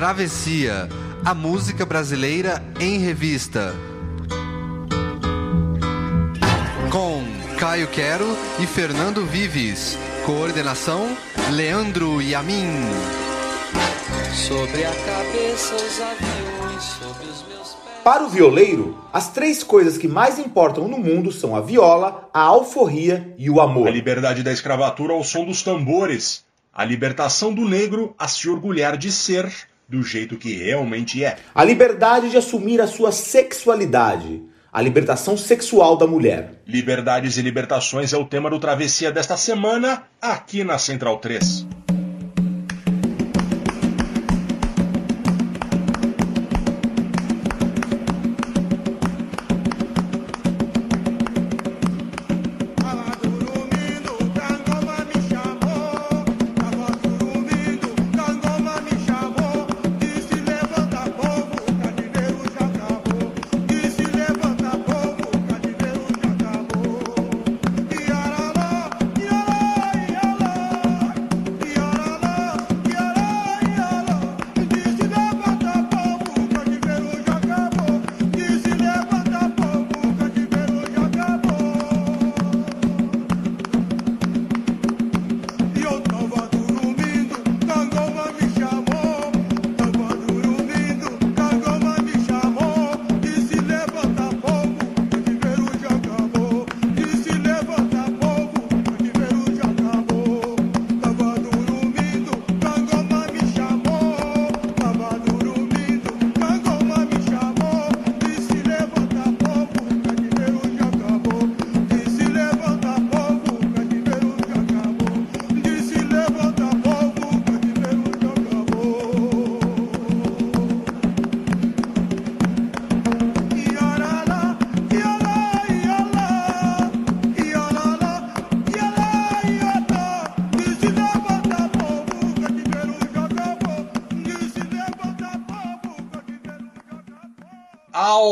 Travessia, a música brasileira em revista. Com Caio Quero e Fernando Vives. Coordenação: Leandro Yamin. Sobre a cabeça os aviões, sobre os meus pés. Para o violeiro, as três coisas que mais importam no mundo são a viola, a alforria e o amor. A liberdade da escravatura ao som dos tambores. A libertação do negro a se orgulhar de ser do jeito que realmente é. A liberdade de assumir a sua sexualidade. A libertação sexual da mulher. Liberdades e libertações é o tema do Travessia desta semana, aqui na Central 3.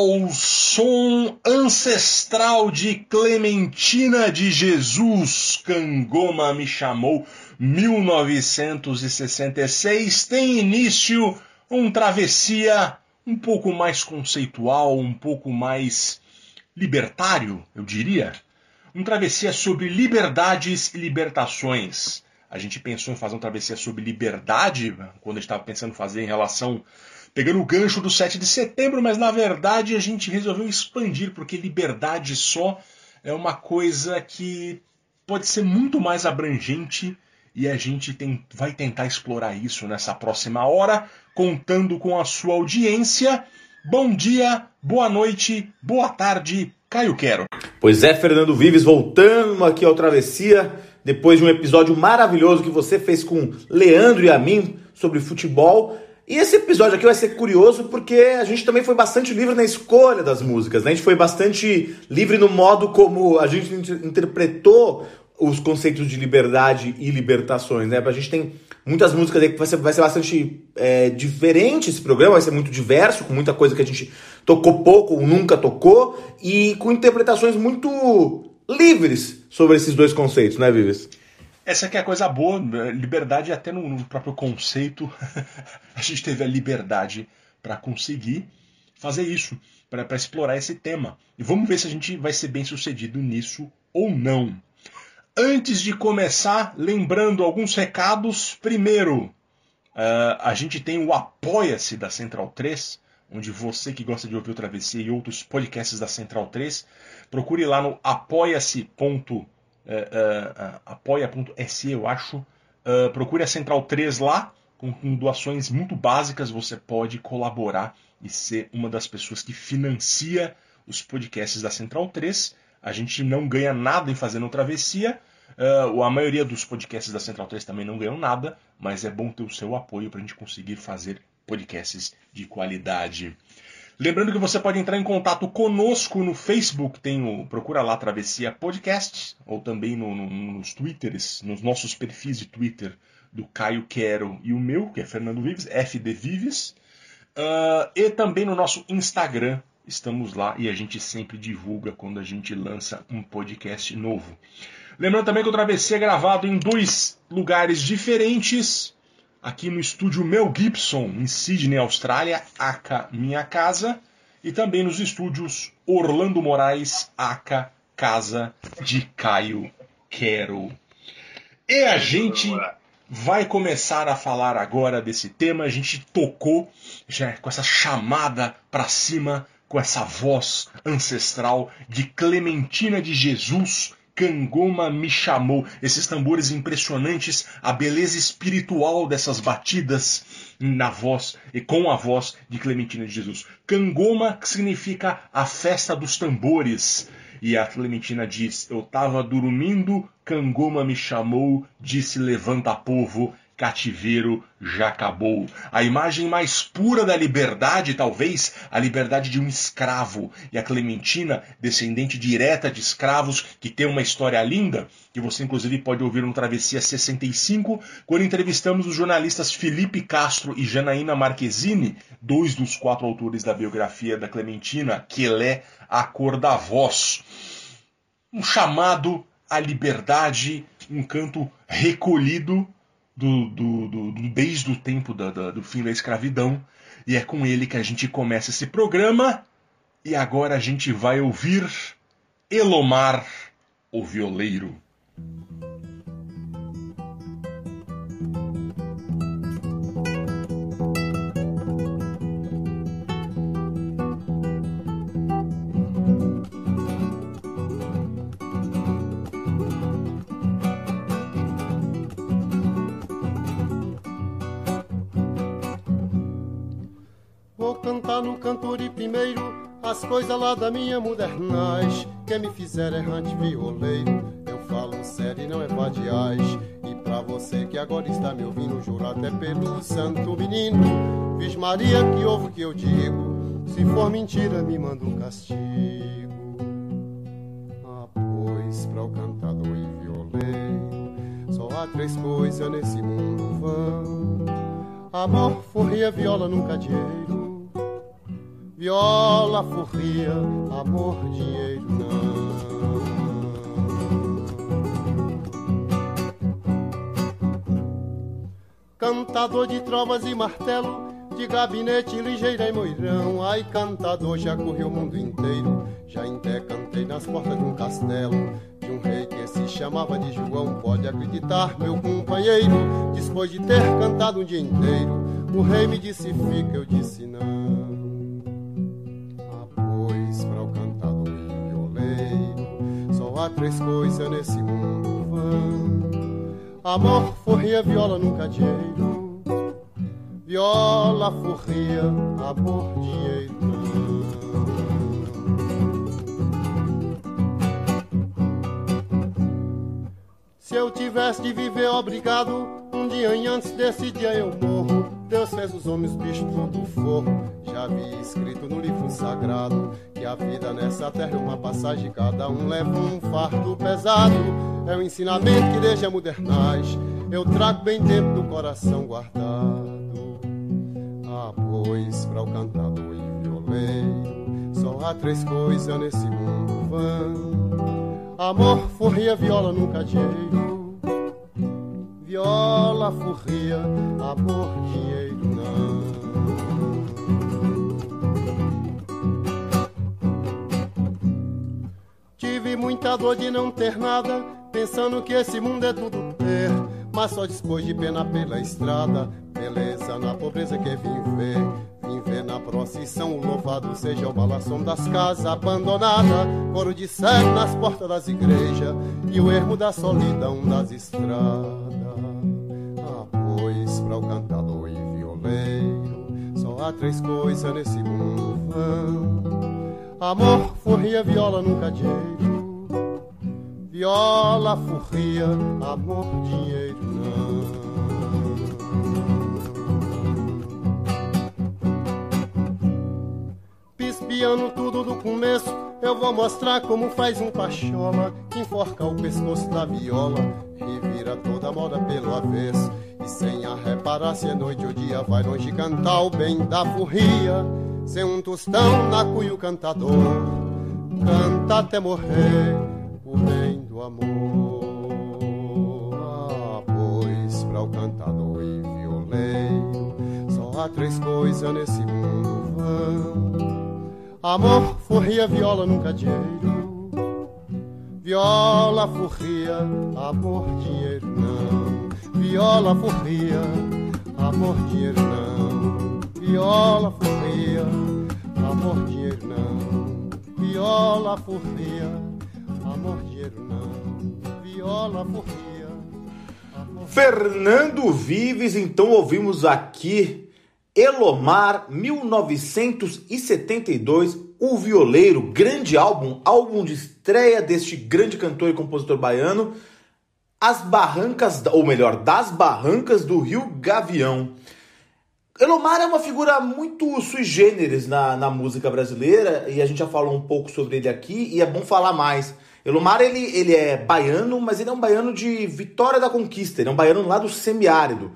Ao som ancestral de Clementina de Jesus, Cangoma me chamou, 1966, tem início um travessia um pouco mais conceitual, um pouco mais libertário, eu diria. Um travessia sobre liberdades e libertações. A gente pensou em fazer um travessia sobre liberdade, quando a gente estava pensando em fazer em relação pegando o gancho do 7 de setembro, mas na verdade a gente resolveu expandir, porque liberdade só é uma coisa que pode ser muito mais abrangente e a gente tem, vai tentar explorar isso nessa próxima hora, contando com a sua audiência. Bom dia, boa noite, boa tarde, Caio Quero. Pois é, Fernando Vives, voltando aqui ao Travessia, depois de um episódio maravilhoso que você fez com Leandro e a mim sobre futebol. E esse episódio aqui vai ser curioso porque a gente também foi bastante livre na escolha das músicas, né? A gente foi bastante livre no modo como a gente inter- interpretou os conceitos de liberdade e libertações, né? A gente tem muitas músicas aí que vai ser, vai ser bastante é, diferente esse programa, vai ser muito diverso, com muita coisa que a gente tocou pouco ou nunca tocou, e com interpretações muito livres sobre esses dois conceitos, né, Vives? Essa aqui é a coisa boa, né? liberdade até no, no próprio conceito. a gente teve a liberdade para conseguir fazer isso, para explorar esse tema. E vamos ver se a gente vai ser bem sucedido nisso ou não. Antes de começar, lembrando alguns recados. Primeiro, ah, a gente tem o Apoia-se da Central 3, onde você que gosta de ouvir o Travessia e outros podcasts da Central 3, procure lá no apoia-se. Eh, eh, eh, apoia.se, eu acho. Ah, procure a Central 3 lá, com, com doações muito básicas você pode colaborar e ser uma das pessoas que financia os podcasts da Central 3. A gente não ganha nada em fazendo o Travessia. Ah, a maioria dos podcasts da Central 3 também não ganham nada, mas é bom ter o seu apoio para a gente conseguir fazer podcasts de qualidade. Lembrando que você pode entrar em contato conosco no Facebook, tem o procura lá Travessia Podcast, ou também no- no- nos Twitters, nos nossos perfis de Twitter do Caio Quero e o meu, que é Fernando Vives, FD Vives, Ah, e também no nosso Instagram, estamos lá e a gente sempre divulga quando a gente lança um podcast novo. Lembrando também que o Travessia é gravado em dois lugares diferentes. Aqui no estúdio Mel Gibson, em Sydney, Austrália, aka Minha Casa, e também nos estúdios Orlando Moraes, aka Casa de Caio Quero. E a gente vai começar a falar agora desse tema. A gente tocou já com essa chamada para cima, com essa voz ancestral de Clementina de Jesus. Cangoma me chamou. Esses tambores impressionantes, a beleza espiritual dessas batidas na voz e com a voz de Clementina de Jesus. Cangoma que significa a festa dos tambores. E a Clementina diz: Eu estava dormindo, Cangoma me chamou, disse: Levanta, povo, cativeiro já acabou. A imagem mais pura da liberdade, talvez, a liberdade de um escravo. E a Clementina, descendente direta de escravos, que tem uma história linda, que você inclusive pode ouvir no Travessia 65, quando entrevistamos os jornalistas Felipe Castro e Janaína Marquezine, dois dos quatro autores da biografia da Clementina, que é a cor da voz. Um chamado à liberdade, um canto recolhido do, do, do, do desde o tempo da, da, do fim da escravidão. E é com ele que a gente começa esse programa. E agora a gente vai ouvir Elomar, o violeiro. As coisas lá da minha modernais. Quem me fizer errante violeiro, eu falo sério e não é vadiais. E pra você que agora está me ouvindo, juro até pelo santo menino. Viz Maria que ouve o que eu digo, se for mentira me manda um castigo. Ah, pois pra o cantador e violeiro, só há três coisas nesse mundo vão. Amor, forria, viola, nunca dinheiro. Viola, forria, amor, dinheiro não. Cantador de trovas e martelo, de gabinete ligeira e moirão. Ai, cantador, já corri o mundo inteiro, já até cantei nas portas de um castelo. De um rei que se chamava de João, pode acreditar, meu companheiro. Depois de ter cantado um dia inteiro, o rei me disse fica, eu disse não. Três coisas nesse mundo vão Amor, forria, viola, nunca dinheiro. Viola, forria, amor, dinheiro. Se eu tivesse de viver obrigado Um dia antes desse dia eu morro. Deus fez os homens bichos tudo forro vi escrito no livro sagrado que a vida nessa terra é uma passagem, cada um leva um fardo pesado. É um ensinamento que desde a eu trago bem dentro do coração guardado. Ah, pois, para o cantador e violeiro, só há três coisas nesse mundo vão: amor, forria, viola, nunca dinheiro. Viola, forria, amor, dinheiro não. Tive muita dor de não ter nada, pensando que esse mundo é tudo ter. Mas só depois de pena pela estrada, beleza na pobreza que vim ver. Vim ver na procissão o louvado seja o balação das casas abandonadas, coro de cego nas portas das igrejas e o ermo da solidão das estradas. Ah, pois para o cantador e violeiro, só há três coisas nesse mundo vão. Amor, forria, viola, nunca dinheiro. Viola, forria, amor, dinheiro não. Pispiando tudo do começo, eu vou mostrar como faz um pachola que enforca o pescoço da viola e vira toda a moda pelo avesso. E sem a reparar se é noite ou dia, vai longe cantar o bem da furria. Sem um tostão na cuia o cantador Canta até morrer amor Ah, pois para o cantador e Há três coisas nesse mundo vão: amor, forria, viola, nunca dinheiro. Viola, forria, amor, dinheiro não. Viola, forria, amor, dinheiro não. Viola, forria, amor, dinheiro não. Viola, forria, amor, dinheiro não. Viola, forria. amor, Fernando Vives, então ouvimos aqui Elomar 1972, O Violeiro, grande álbum, álbum de estreia deste grande cantor e compositor baiano, As Barrancas, ou melhor, Das Barrancas do Rio Gavião. Elomar é uma figura muito sui generis na, na música brasileira e a gente já falou um pouco sobre ele aqui e é bom falar mais. Elomar ele, ele é baiano, mas ele é um baiano de Vitória da Conquista, ele é um baiano lá do semiárido.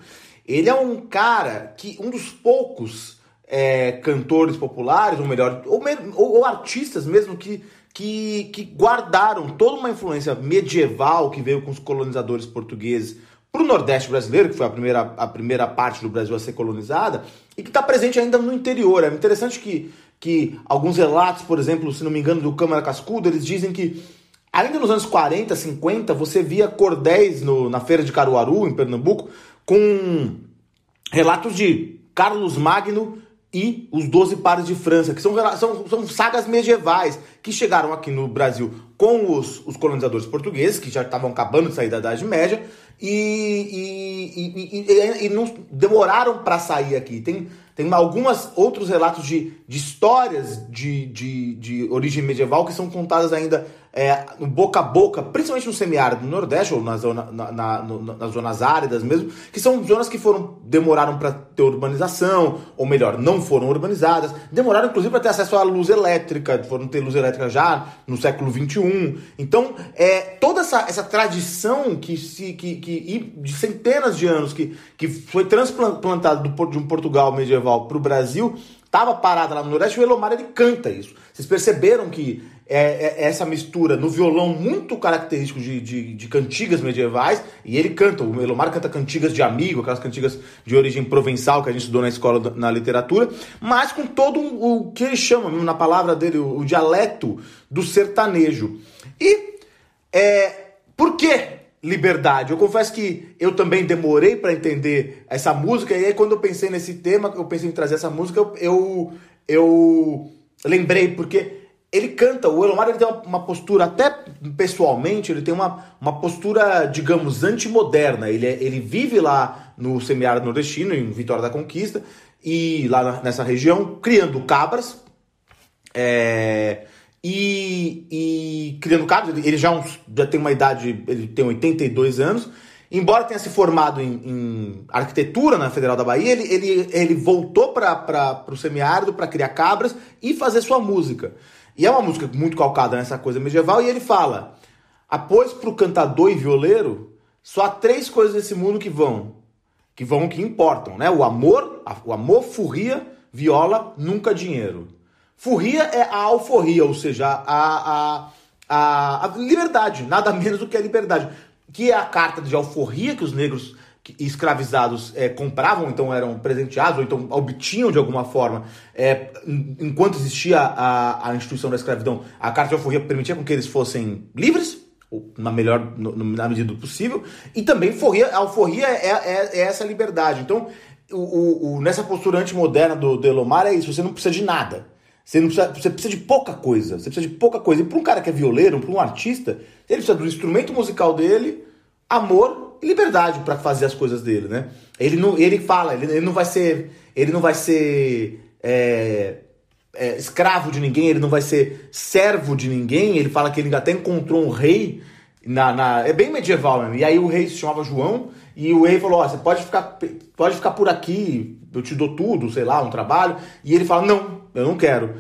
Ele é um cara que, um dos poucos é, cantores populares, ou melhor, ou, ou- ou artistas mesmo, que, que, que guardaram toda uma influência medieval que veio com os colonizadores portugueses para o Nordeste brasileiro, que foi a primeira, a primeira parte do Brasil a ser colonizada, e que está presente ainda no interior. É interessante que, que alguns relatos, por exemplo, se não me engano, do Câmara Cascudo, eles dizem que ainda nos anos 40, 50, você via cordéis no- na feira de Caruaru, em Pernambuco, com relatos de Carlos Magno e os Doze Pares de França, que são, são, são sagas medievais que chegaram aqui no Brasil com os, os colonizadores portugueses, que já estavam acabando de sair da Idade Média, e, e, e, e- não demoraram para sair aqui. Tem, tem algumas outros relatos de, de histórias de, de, de origem medieval que são contadas ainda é, no boca a boca, principalmente no semiárido do Nordeste, ou na zona, na, na- nas zonas áridas mesmo, que são zonas que foram demoraram para ter urbanização, ou melhor, não foram urbanizadas, demoraram inclusive para ter acesso à luz elétrica, foram ter luz elétrica já no século XXI. Então, é, toda essa, essa tradição que, se, que, que e de centenas de anos que, que foi transplantado do, de um Portugal medieval para o Brasil, estava parada lá no Nordeste, o Elomar ele canta isso. Vocês perceberam que é, é essa mistura no violão muito característico de, de, de cantigas medievais, e ele canta, o Elomar canta cantigas de amigo, aquelas cantigas de origem provençal que a gente estudou na escola, na literatura, mas com todo o que ele chama, na palavra dele, o, o dialeto do sertanejo. E é, por que liberdade? Eu confesso que eu também demorei para entender essa música, e aí quando eu pensei nesse tema, eu pensei em trazer essa música, eu, eu, eu lembrei, porque ele canta, o Elomar ele tem uma, uma postura, até pessoalmente, ele tem uma, uma postura, digamos, antimoderna. Ele, é- ele vive lá no semiárido nordestino, em Vitória da Conquista, e lá na- nessa região, criando cabras, é, e, e criando cabras, ele, já, é já tem uma idade, ele tem 82 anos. Embora tenha se formado em, em arquitetura na Federal da Bahia, ele, ele, ele voltou para o semiárido para criar cabras e fazer sua música. E é uma música muito calcada nessa coisa medieval, e ele fala: após para o cantador e violeiro, só há três coisas nesse mundo que vão, que vão, que importam, né? O amor, o amor, furria, viola, nunca dinheiro. Furria é a alforria, ou seja, a, a, a, a liberdade, nada menos do que a liberdade. Que é a carta de alforria que os negros escravizados eh, compravam, então eram presenteados, ou então obtinham de alguma forma, en- enquanto existia a, a instituição da escravidão, a carta de alforria permitia com que eles fossem livres, na melhor, na medida do possível, e também forria, a alforria é, é- é essa liberdade. Então, o- o- nessa postura antimoderna do, do Elomar é isso, você não precisa de nada. Você, precisa, você precisa de pouca coisa. Você precisa de pouca coisa. E para um cara que é violeiro, para um artista, ele precisa do instrumento musical dele, amor e liberdade para fazer as coisas dele, né? Ele não, ele fala, ele, ele não vai ser, ele não vai ser é, é, escravo de ninguém, ele não vai ser servo de ninguém. Ele fala que ele até encontrou um rei na, na- é bem medieval mesmo. E aí o rei se chamava João e o rei falou: ó, você pode ficar, pode ficar por aqui, eu te dou tudo, sei lá, um trabalho. E ele fala: não, eu não quero.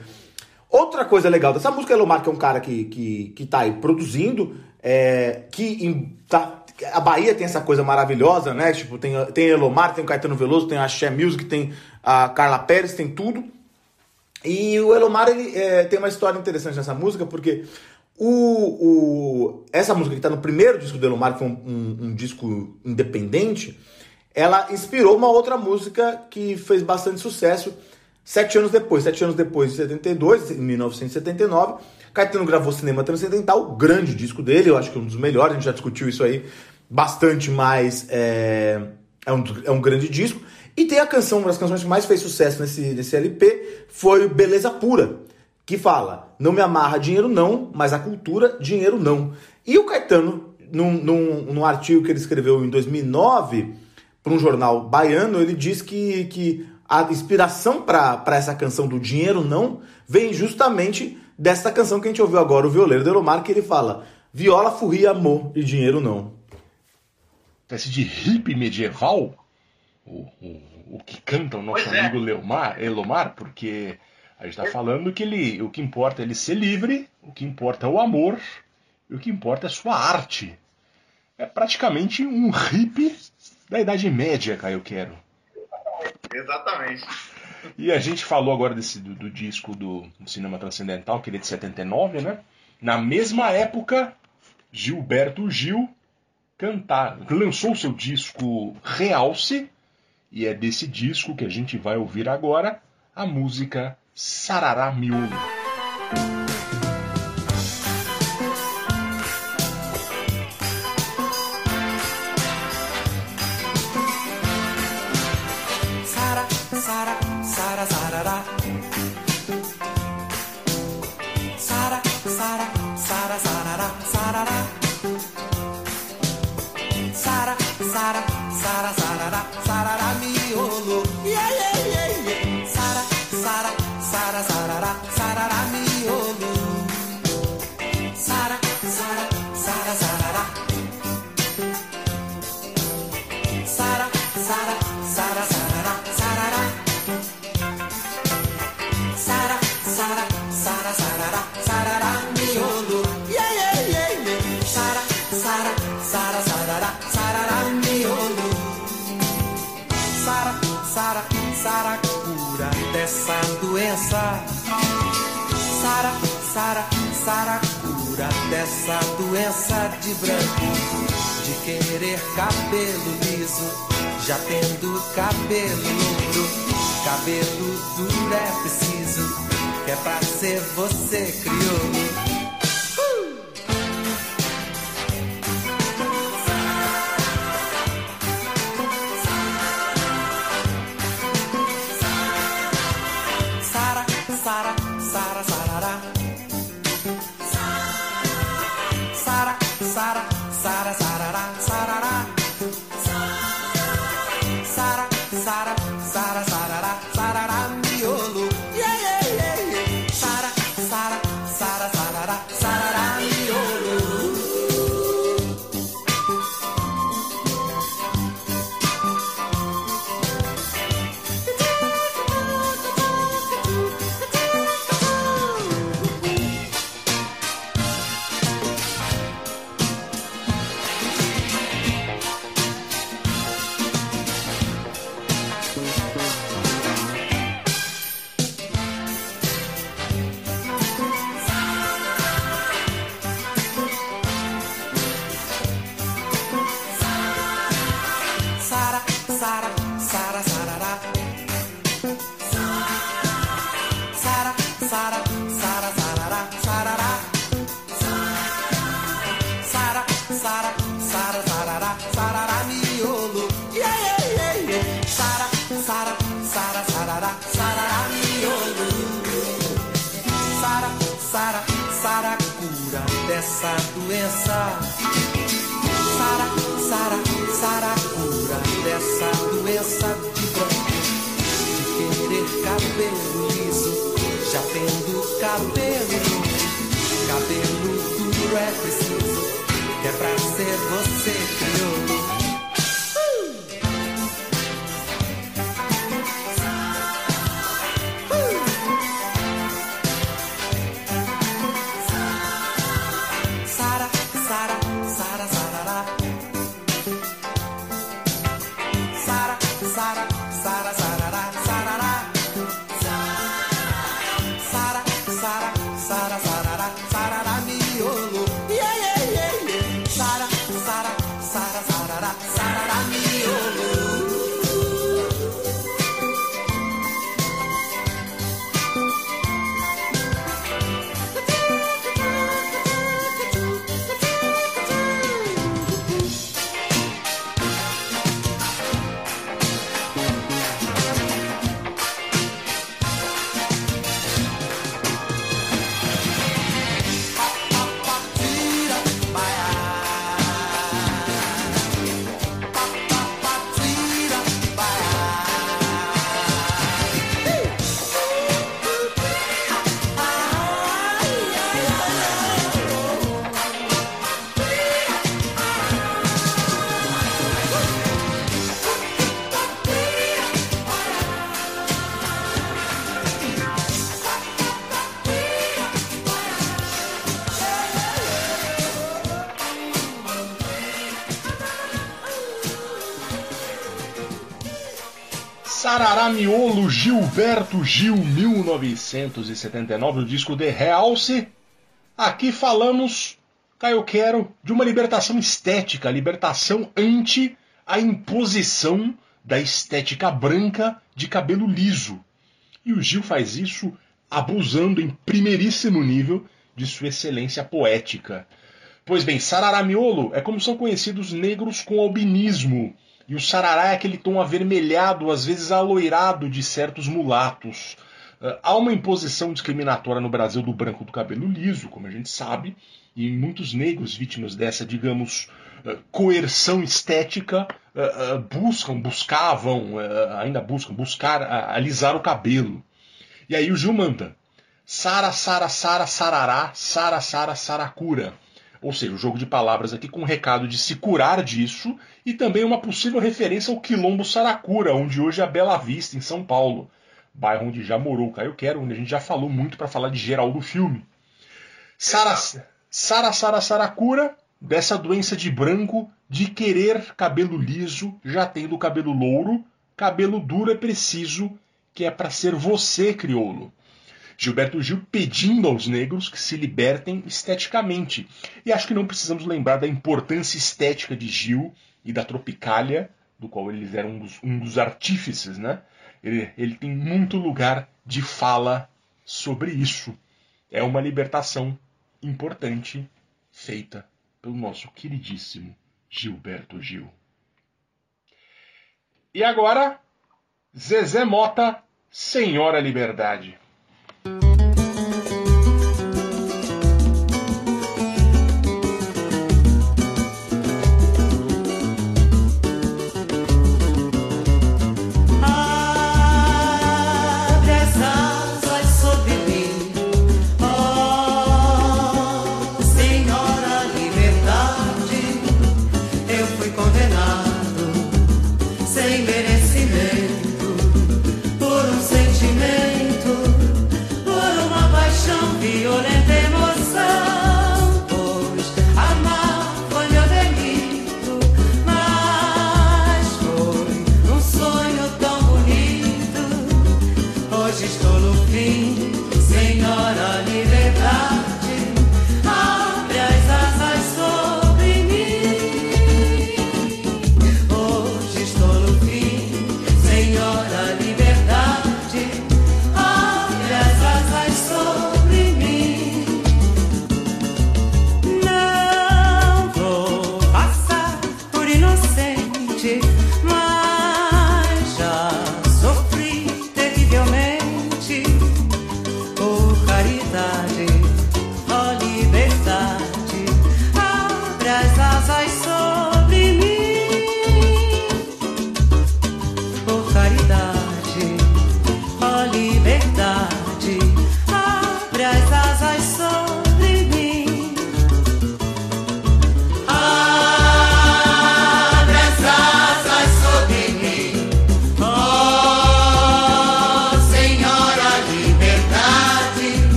Outra coisa legal dessa música, Elomar, que é um cara que, que, que tá aí produzindo, é, que em- tá- a Bahia tem essa coisa maravilhosa, né? Tipo, tem, tem Elomar, tem o Caetano Veloso, tem a Axé Music, tem a Carla Pérez, tem tudo. E o Elomar ele, é, tem uma história interessante nessa música, porque o, o, essa música que está no primeiro disco do Elomar, que foi um, um- um disco independente, ela inspirou uma outra música que fez bastante sucesso sete anos depois. Sete anos depois, em 72, em 1979, Caetano gravou Cinema Transcendental, o grande disco dele, eu acho que é um dos melhores, a gente já discutiu isso aí bastante, mas é, é, um, é um grande disco. E tem a canção, uma das canções que mais fez sucesso nesse, nesse LP, foi Beleza Pura, que fala, não me amarra dinheiro não, mas a cultura, dinheiro não. E o Caetano, num, num, num artigo que ele escreveu em 2009, para um jornal baiano, ele diz que, que a inspiração para essa canção do Dinheiro Não vem justamente desta canção que a gente ouviu agora, o Violeiro de Elomar, que ele fala Viola, furria, amor e dinheiro não. Espécie de hippie medieval, o, o, o que canta o nosso Pois é. amigo Leomar, Elomar, porque a gente está falando que ele, o que importa é ele ser livre, o que importa é o amor, e o que importa é sua arte. É praticamente um hippie da Idade Média, Caio Quero. Exatamente. E a gente falou agora desse, do, do disco do Cinema Transcendental, que ele é de 79, né? Na mesma época, Gilberto Gil cantar, lançou seu disco Realce, e é desse disco que a gente vai ouvir agora a música Sarará Miolo. Doença de branco. De querer cabelo liso, já tendo cabelo louro. Cabelo duro é preciso, que é pra ser você crioulo. Doença. Gilberto Gil 1979, o disco de Realce. Aqui falamos, Caio Quero, de uma libertação estética, libertação ante a imposição da estética branca de cabelo liso. E o Gil faz isso abusando em primeiríssimo nível de sua excelência poética. Pois bem, Sarará Miolo é como são conhecidos negros com albinismo, e o sarará é aquele tom avermelhado, às vezes aloirado de certos mulatos. Uh, há uma imposição discriminatória no Brasil do branco do cabelo liso, como a gente sabe, e muitos negros vítimas dessa, digamos, uh, coerção estética uh, buscam, buscavam, ainda buscam, buscar alisar o cabelo. E aí o Gil manda. Sara, Sara, Sara, Sarará, Sara, Sara, Saracura. Ou seja, o jogo de palavras aqui com o recado de se curar disso e também uma possível referência ao Quilombo Saracura, onde hoje é a Bela Vista, em São Paulo, bairro onde já morou o Caio Quero, onde a gente já falou muito para falar de geral do filme. Sara, Sara, Sara, Saracura, dessa doença de branco, de querer cabelo liso, já tendo cabelo louro, cabelo duro é preciso, que é para ser você, crioulo. Gilberto Gil pedindo aos negros que se libertem esteticamente. E acho que não precisamos lembrar da importância estética de Gil e da Tropicália, do qual eles eram um dos, um dos artífices, né? Ele, ele tem muito lugar de fala sobre isso. É uma libertação importante feita pelo nosso queridíssimo Gilberto Gil. E agora, Zezé Mota, Senhora Liberdade.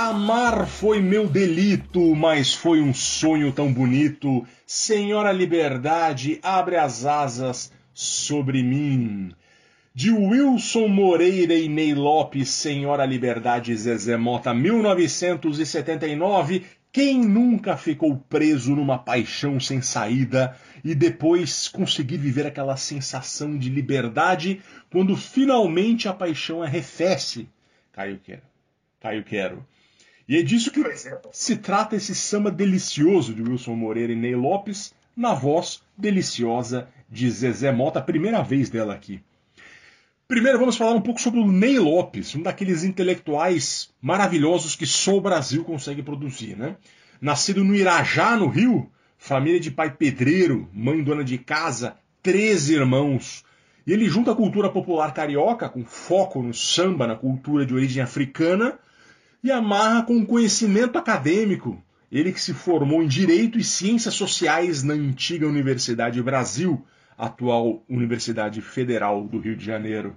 Amar foi meu delito, mas foi um sonho tão bonito. Senhora Liberdade, abre as asas sobre mim. De Wilson Moreira e Ney Lopes, Senhora Liberdade Zezé Mota, 1979. Quem nunca ficou preso numa paixão sem saída e depois conseguir viver aquela sensação de liberdade quando finalmente a paixão arrefece? Caio Quero. Caio Quero. E é disso que se trata esse samba delicioso de Wilson Moreira e Ney Lopes, na voz deliciosa de Zezé Mota, primeira vez dela aqui. Primeiro vamos falar um pouco sobre o Ney Lopes, um daqueles intelectuais maravilhosos que só o Brasil consegue produzir, né? Nascido no Irajá, no Rio, família de pai pedreiro, mãe dona de casa, três irmãos. E ele junta a cultura popular carioca, com foco no samba, na cultura de origem africana, e amarra com conhecimento acadêmico. Ele que se formou em Direito e Ciências Sociais na antiga Universidade Brasil, atual Universidade Federal do Rio de Janeiro.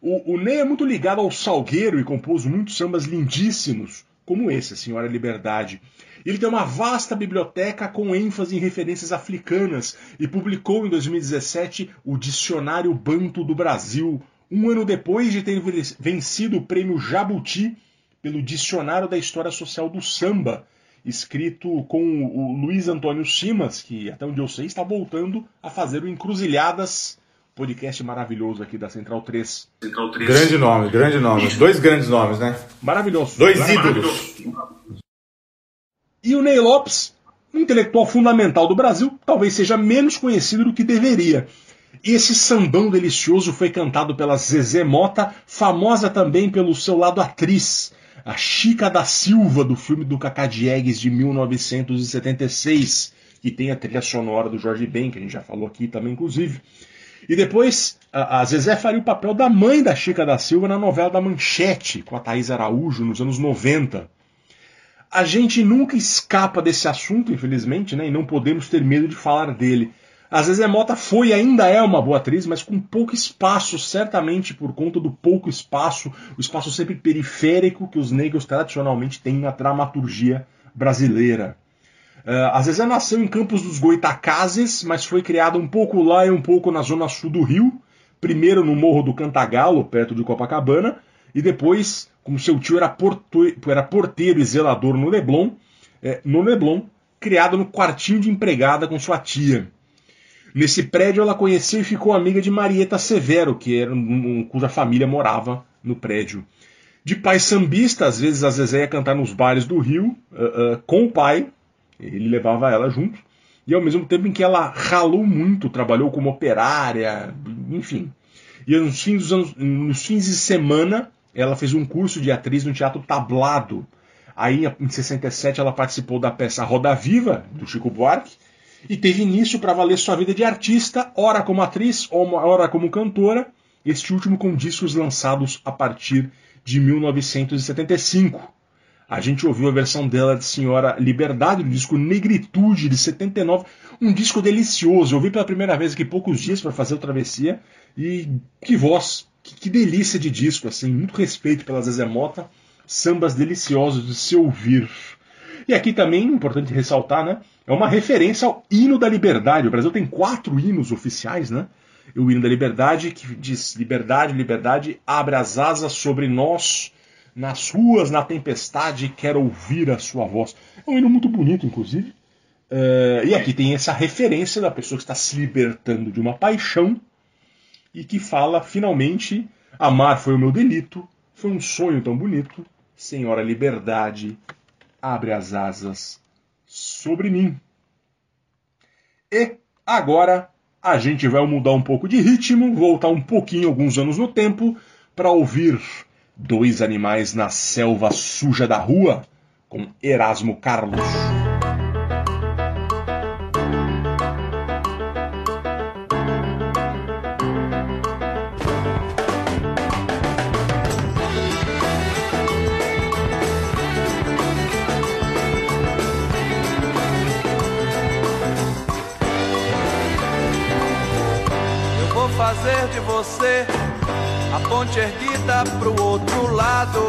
O, o Ney é muito ligado ao Salgueiro e compôs muitos sambas lindíssimos, como esse, A Senhora Liberdade. Ele tem uma vasta biblioteca com ênfase em referências africanas e publicou em 2017 o Dicionário Banto do Brasil, um ano depois de ter vencido o prêmio Jabuti pelo Dicionário da História Social do Samba, escrito com o Luiz Antônio Simas, que até onde eu sei está voltando a fazer o Encruzilhadas, podcast maravilhoso aqui da Central 3. Central 3. Grande nome, grande nome. Dois grandes nomes, né? Maravilhoso. Dois Maravilhoso. ídolos. E o Ney Lopes, um intelectual fundamental do Brasil, talvez seja menos conhecido do que deveria. Esse sambão delicioso foi cantado pela Zezé Mota, famosa também pelo seu lado atriz, a Chica da Silva, do filme do Cacá Diegues de 1976, que tem a trilha sonora do Jorge Ben, que a gente já falou aqui também, inclusive. E depois, a Zezé faria o papel da mãe da Chica da Silva na novela da Manchete, com a Thaís Araújo, nos anos 90. A gente nunca escapa desse assunto, infelizmente, né? E não podemos ter medo de falar dele. A Zezé Mota foi e ainda é uma boa atriz, mas com pouco espaço, certamente por conta do pouco espaço, o espaço sempre periférico que os negros tradicionalmente têm na dramaturgia brasileira. Uh, a Zezé nasceu em Campos dos Goitacazes, mas foi criada um pouco lá e um pouco na zona sul do Rio. Primeiro no Morro do Cantagalo, perto de Copacabana, e depois, como seu tio era, porto- era porteiro e zelador no Leblon, eh, no Leblon, criada no quartinho de empregada com sua tia. Nesse prédio ela conheceu e ficou amiga de Marieta Severo, que era um, um- cuja família morava no prédio. De pai sambista, às vezes a Zezé ia cantar nos bares do Rio ah, ah, com o pai, ele levava ela junto, e ao mesmo tempo em que ela ralou muito, trabalhou como operária, enfim. E nos fins, dos anos, nos fins de semana ela fez um curso de atriz no Teatro Tablado. Aí, em 67, ela participou da peça Roda Viva, do Chico Buarque, e teve início para valer sua vida de artista, ora como atriz, ora como cantora, este último com discos lançados a partir de 1975. A gente ouviu a versão dela de Senhora Liberdade, do disco Negritude, de 79, um disco delicioso. Eu ouvi pela primeira vez aqui poucos dias para fazer o Travessia, e que voz, que, que delícia de disco, assim, muito respeito pela Zezé Mota, sambas deliciosos de se ouvir. E aqui também, importante ressaltar, né? É uma referência ao hino da liberdade. O Brasil tem quatro hinos oficiais, né? O hino da liberdade, que diz liberdade, liberdade, abre as asas sobre nós, nas ruas, na tempestade, quero ouvir a sua voz. É um hino muito bonito, inclusive. É, e aqui tem essa referência da pessoa que está se libertando de uma paixão e que fala, finalmente, amar foi o meu delito, foi um sonho tão bonito, Senhora Liberdade, abre as asas sobre mim. E agora a gente vai mudar um pouco de ritmo, voltar um pouquinho, alguns anos no tempo, para ouvir Dois Animais na Selva Suja da Rua, com Erasmo Carlos. Fazer de você a ponte erguida pro outro lado.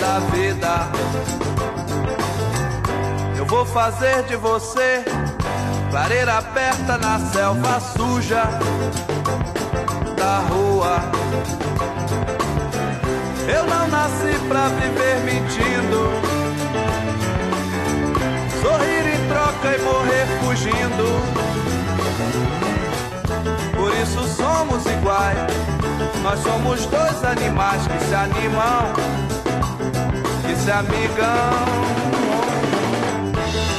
da vida. Eu vou fazer de você clareira aberta na selva suja da rua. Eu não nasci pra viver mentindo, sorrir em troca e morrer fugindo. Isso somos iguais. Nós somos dois animais que se animam, que se amigam.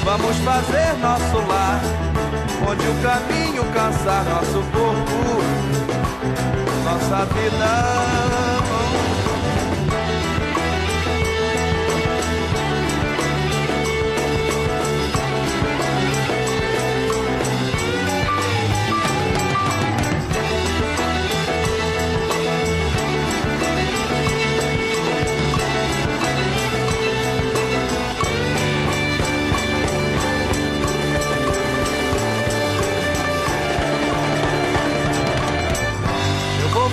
Vamos fazer nosso lar, onde o caminho cansar nosso corpo, nossa vida.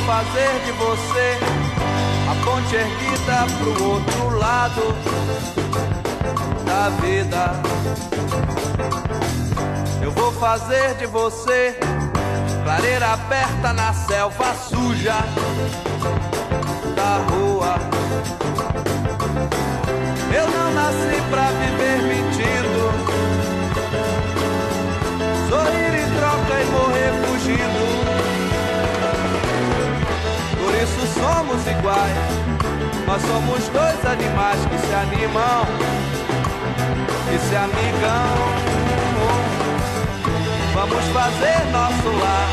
Fazer de você a ponte erguida pro outro lado da vida. Eu vou fazer de você clareira aberta na selva suja da rua. Eu não nasci pra viver mentindo, sorrir em troca e morrer fugindo. Isso somos iguais. Nós somos dois animais que se animam, que se amigam. Vamos fazer nosso lar,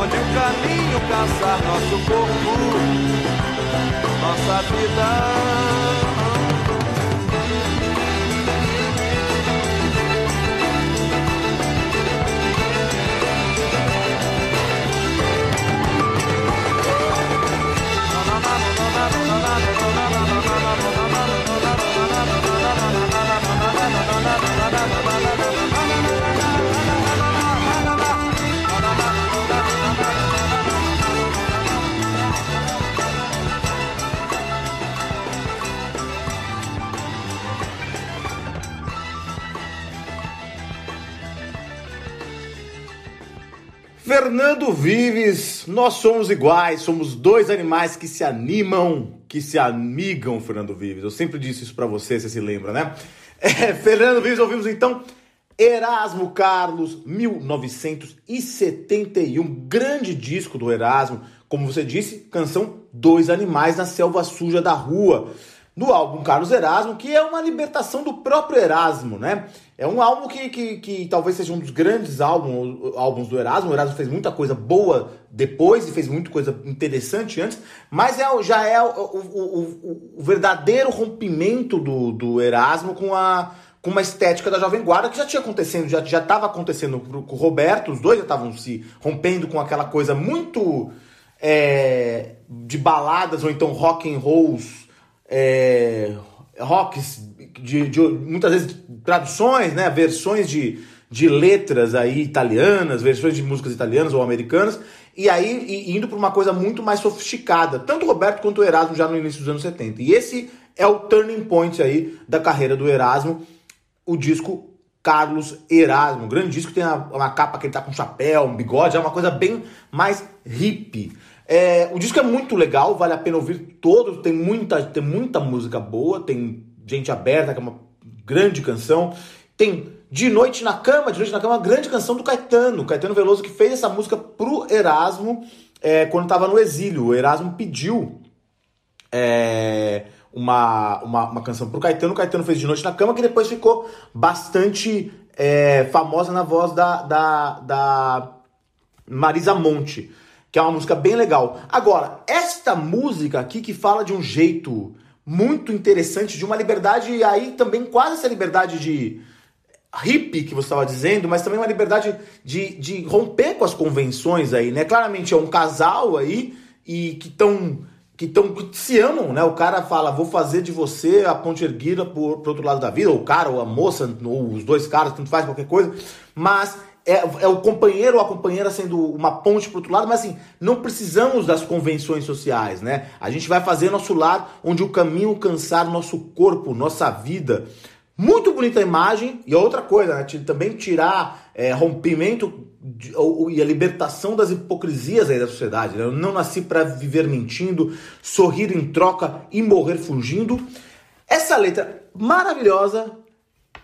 onde o caminho cansar nosso corpo, nossa vida. Fernando Vives, nós somos iguais, somos dois animais que se animam, que se amigam, Fernando Vives. Eu sempre disse isso pra você, você se lembra, né? É, Fernando Vives, ouvimos então Erasmo Carlos, 1971, grande disco do Erasmo, como você disse, canção Dois Animais na Selva Suja da Rua, do álbum Carlos Erasmo, que é uma libertação do próprio Erasmo, né? É um álbum que, que, que talvez seja um dos grandes álbum, álbuns do Erasmo. O Erasmo fez muita coisa boa depois e fez muita coisa interessante antes, mas é, já é o, o, o, o verdadeiro rompimento do, do Erasmo com a, com uma estética da Jovem Guarda que já tinha acontecendo, já já estava acontecendo com o Roberto, os dois já estavam se rompendo com aquela coisa muito é, de baladas ou então rock and rolls, é, rocks de, de- muitas vezes traduções, né, versões de, de letras aí italianas, versões de músicas italianas ou americanas, e aí e- indo para uma coisa muito mais sofisticada, tanto Roberto quanto o Erasmo já no início dos anos 70. E esse é o turning point aí da carreira do Erasmo, o disco Carlos Erasmo, um grande disco, tem uma, uma capa que ele tá com chapéu, um bigode, é uma coisa bem mais hippie. É, o disco é muito legal, vale a pena ouvir todo, tem muita, tem muita música boa, tem Gente Aberta, que é uma grande canção, tem De Noite na Cama, De Noite na Cama é uma grande canção do Caetano, Caetano Veloso que fez essa música pro Erasmo é, quando estava no exílio. O Erasmo pediu é, uma, uma, uma canção pro Caetano. O Caetano fez De Noite na Cama, que depois ficou bastante é, famosa na voz da, da, da Marisa Monte, que é uma música bem legal. Agora, esta música aqui que fala de um jeito muito interessante, de uma liberdade, e aí também quase essa liberdade de hippie que você estava dizendo, mas também uma liberdade de, de romper com as convenções aí, né? Claramente é um casal aí e que estão que, tão, que se amam, né? O cara fala, vou fazer de você a ponte erguida pro, outro lado da vida, ou o cara, ou a moça, ou os dois caras, tanto faz qualquer coisa, mas é, é o companheiro ou a companheira sendo uma ponte pro outro lado, mas assim, não precisamos das convenções sociais, né? A gente vai fazer nosso lar onde o caminho cansar nosso corpo, nossa vida. Muito bonita a imagem. E outra coisa, né? Também tirar é, rompimento de- ou- e a libertação das hipocrisias aí da sociedade. Né? Eu não nasci para viver mentindo, sorrir em troca e morrer fugindo. Essa letra maravilhosa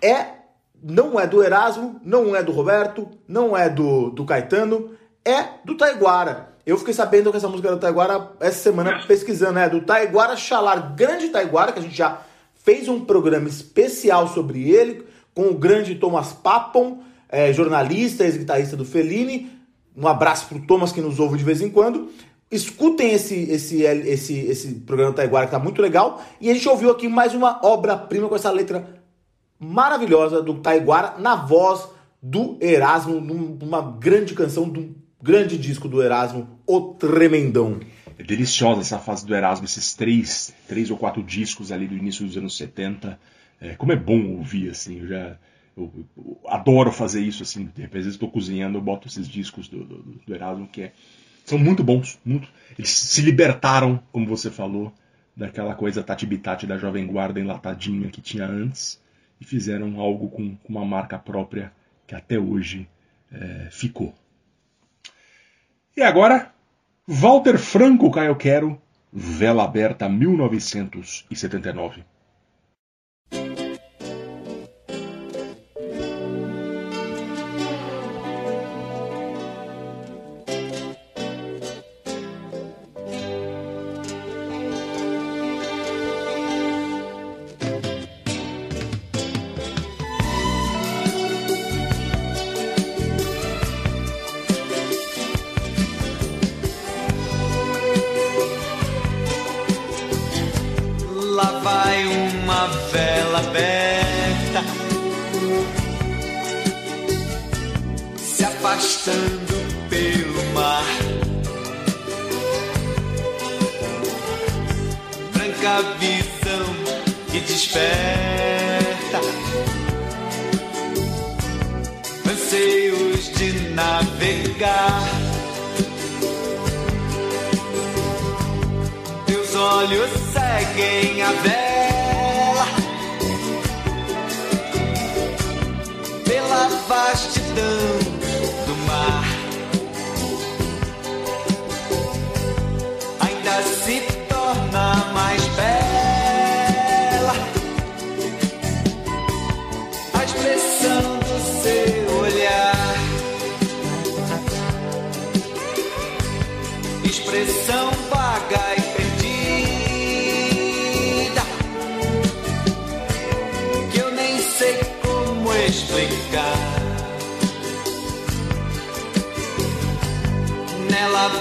é não é do Erasmo, não é do Roberto, não é do, do Caetano, é do Taiguara. Eu fiquei sabendo que essa música era do Taiguara essa semana pesquisando, né? Do Taiguara Xalar, grande Taiguara, que a gente já fez um programa especial sobre ele, com o grande Thomas Papon, é, jornalista, ex-guitarrista do Fellini. Um abraço pro Thomas que nos ouve de vez em quando. Escutem esse, esse, esse, esse programa do Taiguara que tá muito legal. E a gente ouviu aqui mais uma obra-prima com essa letra maravilhosa do Taiguara na voz do Erasmo, num- numa grande canção um grande disco do Erasmo, O Tremendão. É deliciosa essa fase do Erasmo, esses três, três ou quatro discos ali do início dos anos 70. É, como é bom ouvir, assim, eu já eu, eu adoro fazer isso, assim, de repente, estou cozinhando, eu boto esses discos do, do, do Erasmo, que é, são muito bons, muito. Eles se libertaram, como você falou, daquela coisa tati-bitati da Jovem Guarda enlatadinha que tinha antes, e fizeram algo com, uma marca própria que até hoje é, ficou. E agora, Walter Franco Caio Quero, Vela Aberta 1979. Uma vela aberta. Se afastando pelo mar. Branca visão que desperta. Anseios de navegar. Teus olhos seguem a vela vastidão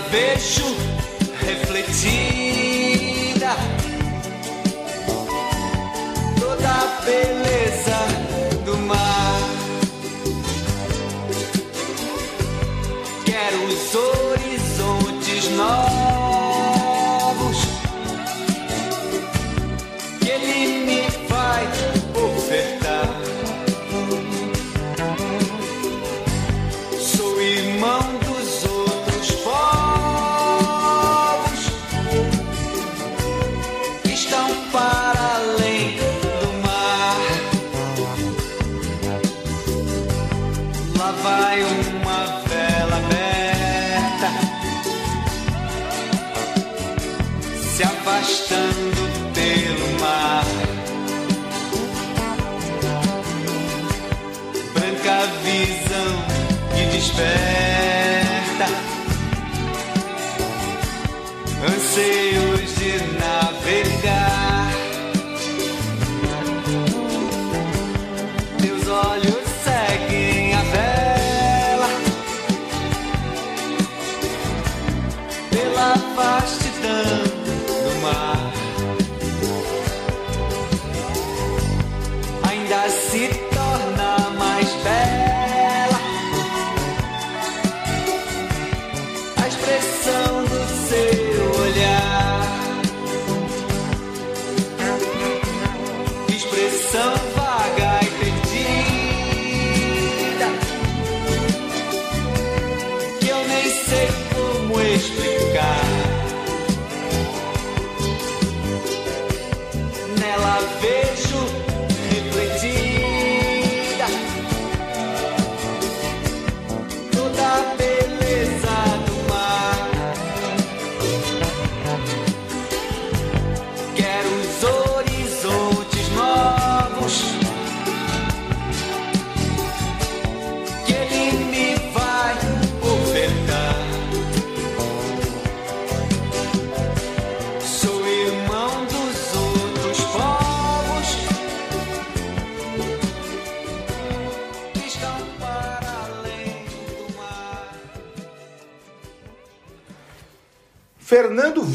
fish.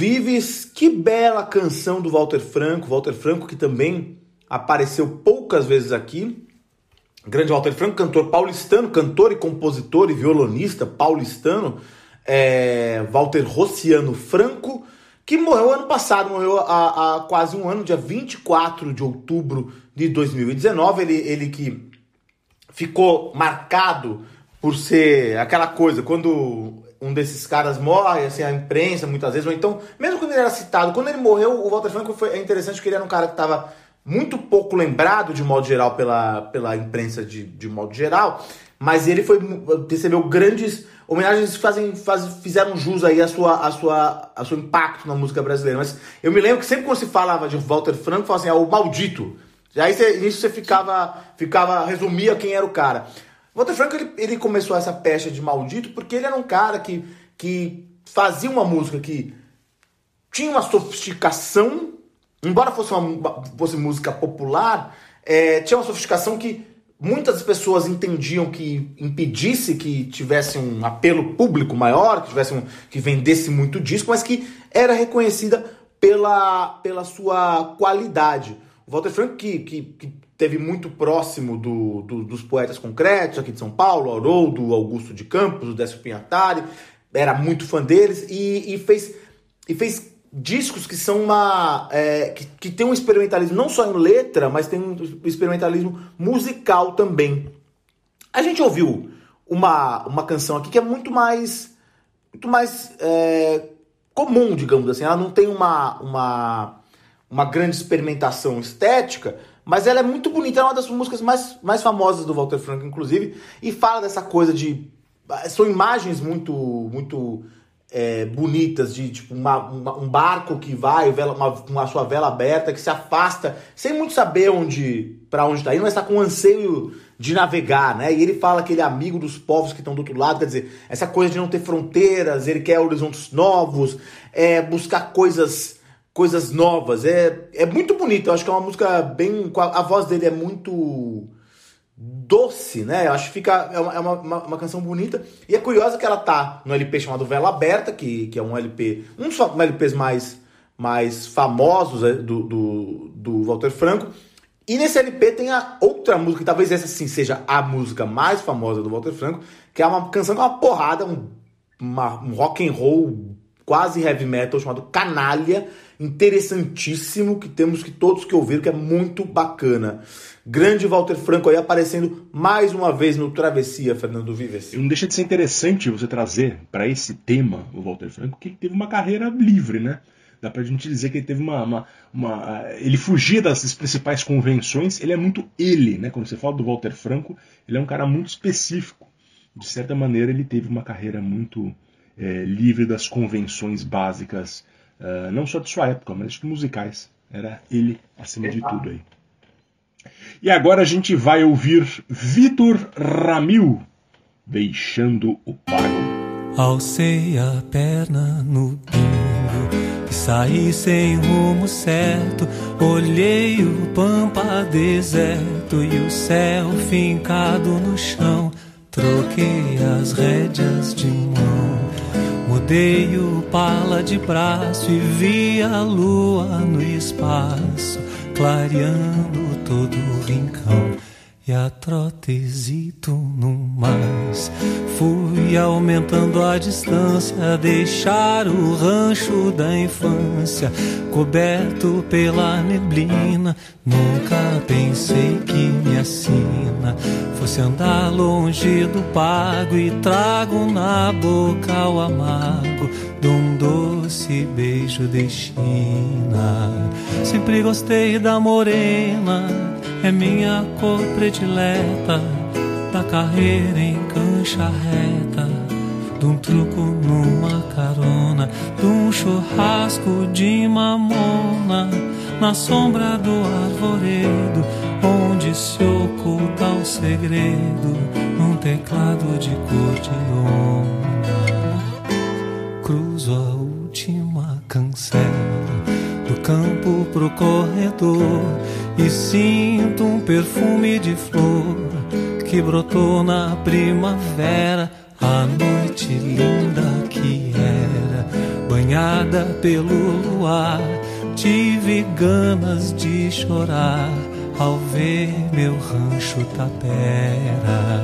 Vives, que bela canção do Walter Franco. Walter Franco que também apareceu poucas vezes aqui. Grande Walter Franco, cantor paulistano, cantor e compositor e violonista paulistano. É, Walter Rossiano Franco, que morreu ano passado, morreu há, há quase um ano, dia 24 de outubro de 2019. Ele, ele que ficou marcado por ser aquela coisa, quando um desses caras morre, assim, a imprensa muitas vezes, ou então, mesmo quando ele era citado, quando ele morreu, o Walter Franco foi é interessante porque ele era um cara que estava muito pouco lembrado de modo geral pela, pela imprensa de, de modo geral, mas ele foi recebeu grandes homenagens que fazem, faz, fizeram jus aí a sua, a sua, a seu impacto na música brasileira. Mas eu me lembro que sempre quando se falava de Walter Franco, falava assim, ah, o maldito. Aí você, nisso você ficava, ficava, resumia quem era o cara. Walter Franco ele, ele começou essa pecha de maldito porque ele era um cara que, que fazia uma música que tinha uma sofisticação, embora fosse uma fosse música popular, é, tinha uma sofisticação que muitas pessoas entendiam que impedisse que tivesse um apelo público maior, que tivesse um, que vendesse muito disco, mas que era reconhecida pela, pela sua qualidade. O Walter Franco, que, que, que teve muito próximo do, do, dos poetas concretos aqui de São Paulo, Haroldo, Augusto de Campos, o Décio Pinhatari, era muito fã deles e, e, fez, e fez discos que são uma. É, que, que tem um experimentalismo não só em letra, mas tem um experimentalismo musical também. A gente ouviu uma, uma canção aqui que é muito mais. muito mais é, comum, digamos assim. Ela não tem uma, uma, uma grande experimentação estética, mas ela é muito bonita. É uma das músicas mais, mais famosas do Walter Franco, inclusive, e fala dessa coisa de. São imagens muito. muito é, bonitas de tipo uma, uma, um barco que vai vela, uma, com a sua vela aberta que se afasta sem muito saber onde para onde está indo mas está com anseio de navegar né e ele fala que ele é amigo dos povos que estão do outro lado quer dizer essa coisa de não ter fronteiras ele quer horizontes novos é buscar coisas coisas novas é é muito bonito eu acho que é uma música bem a voz dele é muito doce, né? Eu acho que fica. É uma, é uma, uma, canção bonita. E é curiosa que ela tá no LP chamado Vela Aberta, que, que é um LP. Um dos LPs mais, mais famosos né, do, do, do Walter Franco. E nesse LP tem a outra música, que talvez essa sim seja a música mais famosa do Walter Franco, que é uma canção com uma porrada, um, uma, um rock and roll quase heavy metal chamado Canalha, interessantíssimo, que temos que todos que ouvir, que é muito bacana. Grande Walter Franco aí aparecendo mais uma vez no Travessia, Fernando Vives. Não deixa de ser interessante você trazer para esse tema o Walter Franco, que ele teve uma carreira livre, né? Dá pra gente dizer que ele teve uma, uma, uma, Ele fugia das principais convenções, ele é muito ele, né? Quando você fala do Walter Franco, ele é um cara muito específico. De certa maneira, ele teve uma carreira muito é, livre das convenções básicas, uh, não só de sua época, mas musicais. Era ele acima de tudo aí. E agora a gente vai ouvir Vitor Ramil, Deixando o Pago. Alcei a perna no bingo e saí sem rumo certo. Olhei o pampa deserto e o céu fincado no chão. Troquei as rédeas de mão, mudei o pala de braço e vi a lua no espaço, clareando todo o rincão a trotezito no mais. Fui aumentando a distância, deixar o rancho da infância coberto pela neblina. Nunca pensei que minha sina fosse andar longe do pago e trago na boca o amargo de um doce beijo de China. Sempre gostei da morena, é minha cor predileta, da carreira em cancha reta, de um truco numa carona, de um churrasco de mamona, na sombra do arvoredo, onde se oculta o segredo, num teclado de cordiona cruzo a última cancela campo pro corredor e sinto um perfume de flor que brotou na primavera, a noite linda que era banhada pelo luar. Tive ganas de chorar ao ver meu rancho tapera.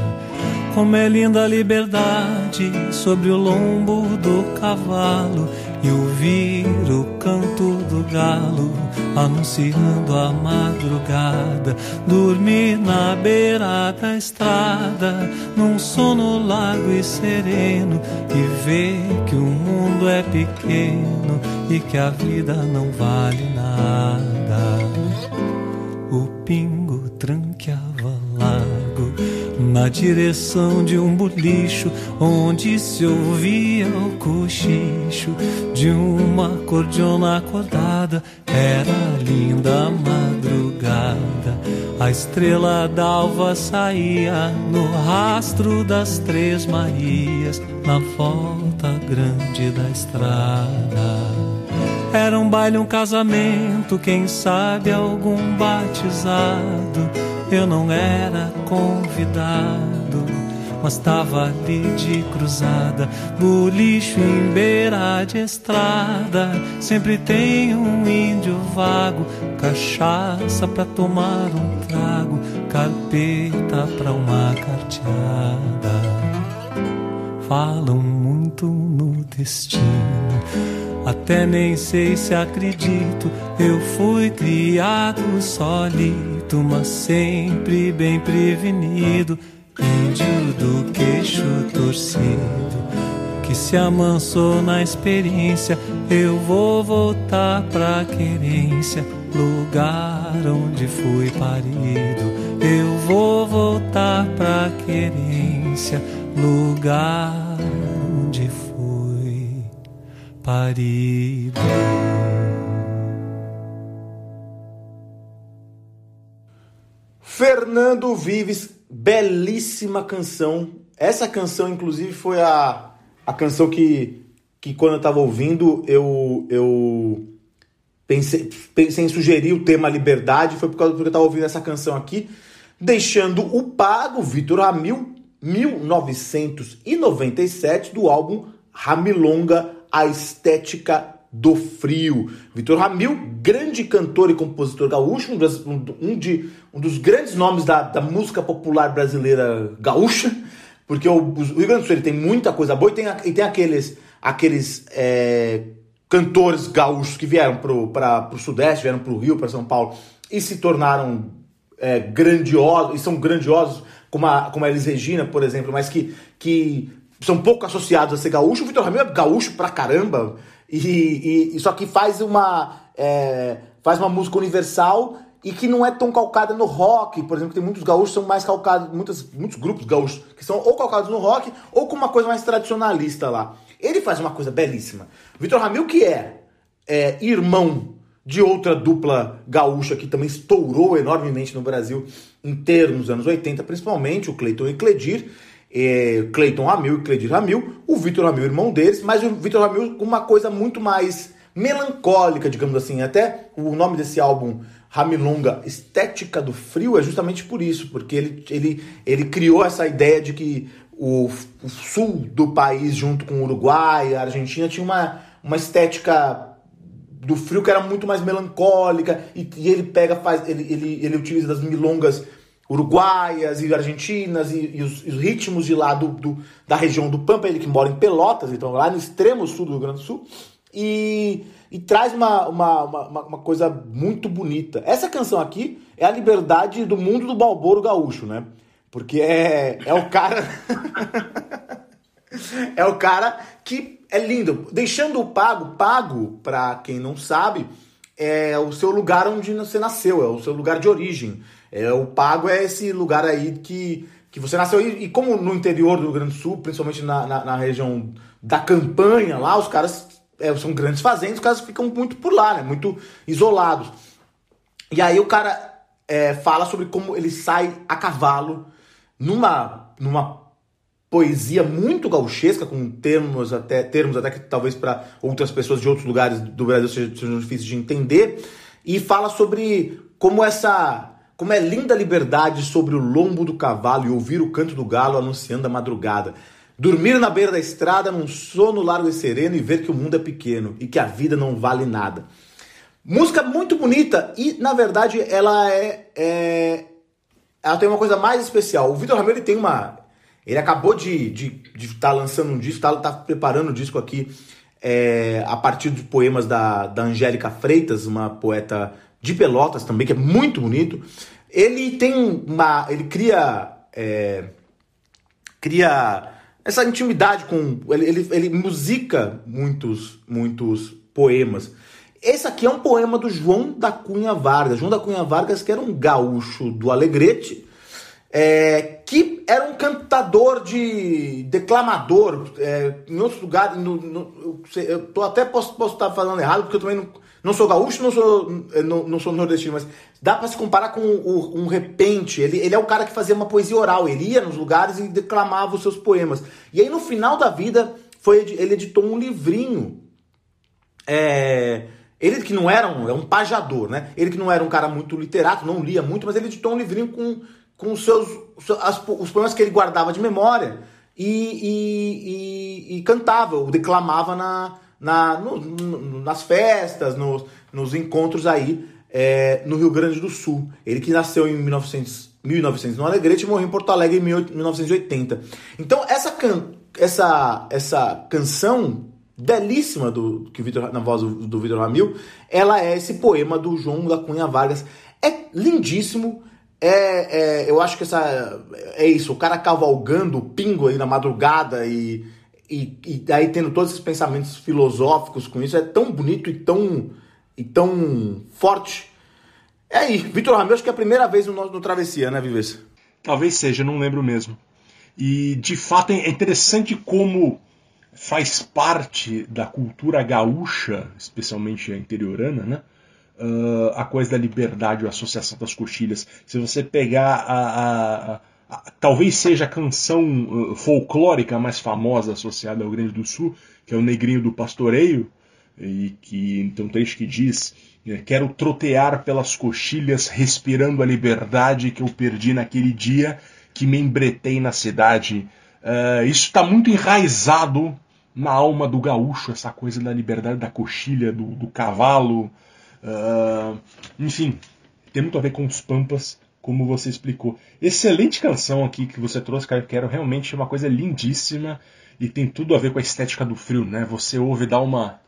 Como é linda a liberdade sobre o lombo do cavalo e ouvir o canto do galo anunciando a madrugada. Dormir na beira da estrada, num sono largo e sereno e ver que o mundo é pequeno e que a vida não vale nada. O pingo na direção de um bolicho onde se ouvia o cochicho de uma cordiona acordada. Era linda a madrugada, a estrela d'alva saía no rastro das três Marias na volta grande da estrada. Era um baile, um casamento, quem sabe algum batizado. Eu não era convidado, mas tava ali de cruzada, bolicho em beira de estrada. Sempre tem um índio vago, cachaça pra tomar um trago, carpeta pra uma carteada. Falam muito no destino até nem sei se acredito. Eu fui criado solito, mas sempre bem prevenido. Índio do queixo torcido, que se amansou na experiência. Eu vou voltar pra querência, lugar onde fui parido. Eu vou voltar pra querência, lugar Fernando Vives, belíssima canção. Essa canção, inclusive, foi a, a canção que, que quando eu tava ouvindo, eu, eu pensei, pensei em sugerir o tema liberdade. Foi por causa porque eu tava ouvindo essa canção aqui. Deixando o pago, Vitor Ramil, 1997, do álbum Ramilonga, A Estética do Frio. Vitor Ramil, grande cantor e compositor gaúcho, um, de, um dos grandes nomes da, da, música popular brasileira gaúcha, porque o, o Rio Grande do Sul ele tem muita coisa boa e tem, e tem aqueles, aqueles é, cantores gaúchos que vieram para o Sudeste, vieram para o Rio, para São Paulo e se tornaram é, grandiosos, e são grandiosos, como a, como a Elis Regina, por exemplo, mas que, que são pouco associados a ser gaúcho. O Vitor Ramil é gaúcho pra caramba, e, e, e só que faz uma, é, faz uma música universal e que não é tão calcada no rock, por exemplo, tem muitos gaúchos são mais calcados, muitos, muitos grupos gaúchos que são ou calcados no rock ou com uma coisa mais tradicionalista lá. Ele faz uma coisa belíssima. Vitor Ramil, que é, é irmão de outra dupla gaúcha que também estourou enormemente no Brasil termos nos anos 80, principalmente o Cleiton e Cledir, é, Cleiton Ramil e Cledir Ramil, o Vitor Ramil, irmão deles, mas o Vitor Ramil com uma coisa muito mais melancólica, digamos assim. Até o nome desse álbum, Ramilonga, Estética do Frio, é justamente por isso, porque ele, ele, ele criou essa ideia de que o, o sul do país, junto com o Uruguai, a Argentina, tinha uma, uma estética do frio que era muito mais melancólica e, e ele pega faz ele, ele, ele utiliza das milongas uruguaias e argentinas e, e, os, e, os, ritmos de lá do, do, da região do Pampa, ele que mora em Pelotas, então lá no extremo sul do Rio Grande do Sul, e, e traz uma, uma, uma, uma, coisa muito bonita. Essa canção aqui é a liberdade do mundo do Balboro Gaúcho, né? Porque é, é o cara. é o cara que é lindo. Deixando o pago, pago, para quem não sabe, é o seu lugar onde você nasceu, é o seu lugar de origem. É, o Pago é esse lugar aí que, que você nasceu. E, e como no interior do Rio Grande do Sul, principalmente na, na, na região da campanha lá, os caras é, são grandes fazendas, os caras ficam muito por lá, né? Muito isolados. E aí o cara é, fala sobre como ele sai a cavalo numa, numa poesia muito gauchesca, com termos até, termos até que talvez para outras pessoas de outros lugares do Brasil sejam, sejam difíceis de entender, e fala sobre como essa como é linda a liberdade sobre o lombo do cavalo e ouvir o canto do galo anunciando a madrugada. Dormir na beira da estrada num sono largo e sereno e ver que o mundo é pequeno e que a vida não vale nada. Música muito bonita e, na verdade, ela é, é- ela tem uma coisa mais especial. O Vitor Ramiro tem uma. Ele acabou de estar de, estar lançando um disco, tá, tá preparando um disco aqui é, a partir de poemas da, da Angélica Freitas, uma poeta de Pelotas também, que é muito bonito. Ele tem uma. Ele cria. é, cria essa intimidade com. Ele, ele, ele musica muitos, muitos poemas. Esse aqui é um poema do João da Cunha Vargas. João da Cunha Vargas, que era um gaúcho do Alegrete, é, que era um cantador de declamador é, em outros lugares. No, no- eu, eu tô até posso, posso estar falando errado, porque eu também não, não sou gaúcho, não sou, não, não sou nordestino, mas dá para se comparar com o, um repente. Ele, ele é o cara que fazia uma poesia oral. Ele ia nos lugares e declamava os seus poemas. E aí no final da vida foi ele editou um livrinho é, ele que não era um, é um pajador, né? Ele que não era um cara muito literato, não lia muito, mas ele editou um livrinho com, com os seus seu- as os poemas que ele guardava de memória e, e, e- e cantava, ou declamava na, na, no- no- nas festas, nos, encontros aí é, no Rio Grande do Sul. Ele que nasceu em 1900, 1900 no Alegrete e morreu em Porto Alegre em 1980. Então essa, can, essa, essa canção belíssima do que o Vitor na voz do, do Vitor Ramil, ela é esse poema do João da Cunha Vargas. É lindíssimo. É, é, eu acho que essa é isso, o cara cavalgando o pingo aí na madrugada e, e, e aí tendo todos esses pensamentos filosóficos com isso, é tão bonito e tão, e tão forte. É aí, Vitor Ramil, acho que é a primeira vez no, no Travessia, né, Vives? Talvez seja, não lembro mesmo. E de fato é interessante como faz parte da cultura gaúcha, especialmente a interiorana, né? Ah, a coisa da liberdade, a associação das coxilhas. Se você pegar a- a- a- talvez seja a canção ah, folclórica mais famosa associada ao Rio Grande do Sul, que é o Negrinho do Pastoreio, e que tem um trecho que diz eh, quero trotear pelas coxilhas respirando a liberdade que eu perdi naquele dia que me embretei na cidade. Eh, isso está muito enraizado na alma do gaúcho essa coisa da liberdade da coxilha do, do cavalo. Ah, enfim tem muito a ver com os pampas como você explicou excelente canção aqui que você trouxe cara quero realmente uma coisa lindíssima e tem tudo a ver com a estética do frio né você ouve dá uma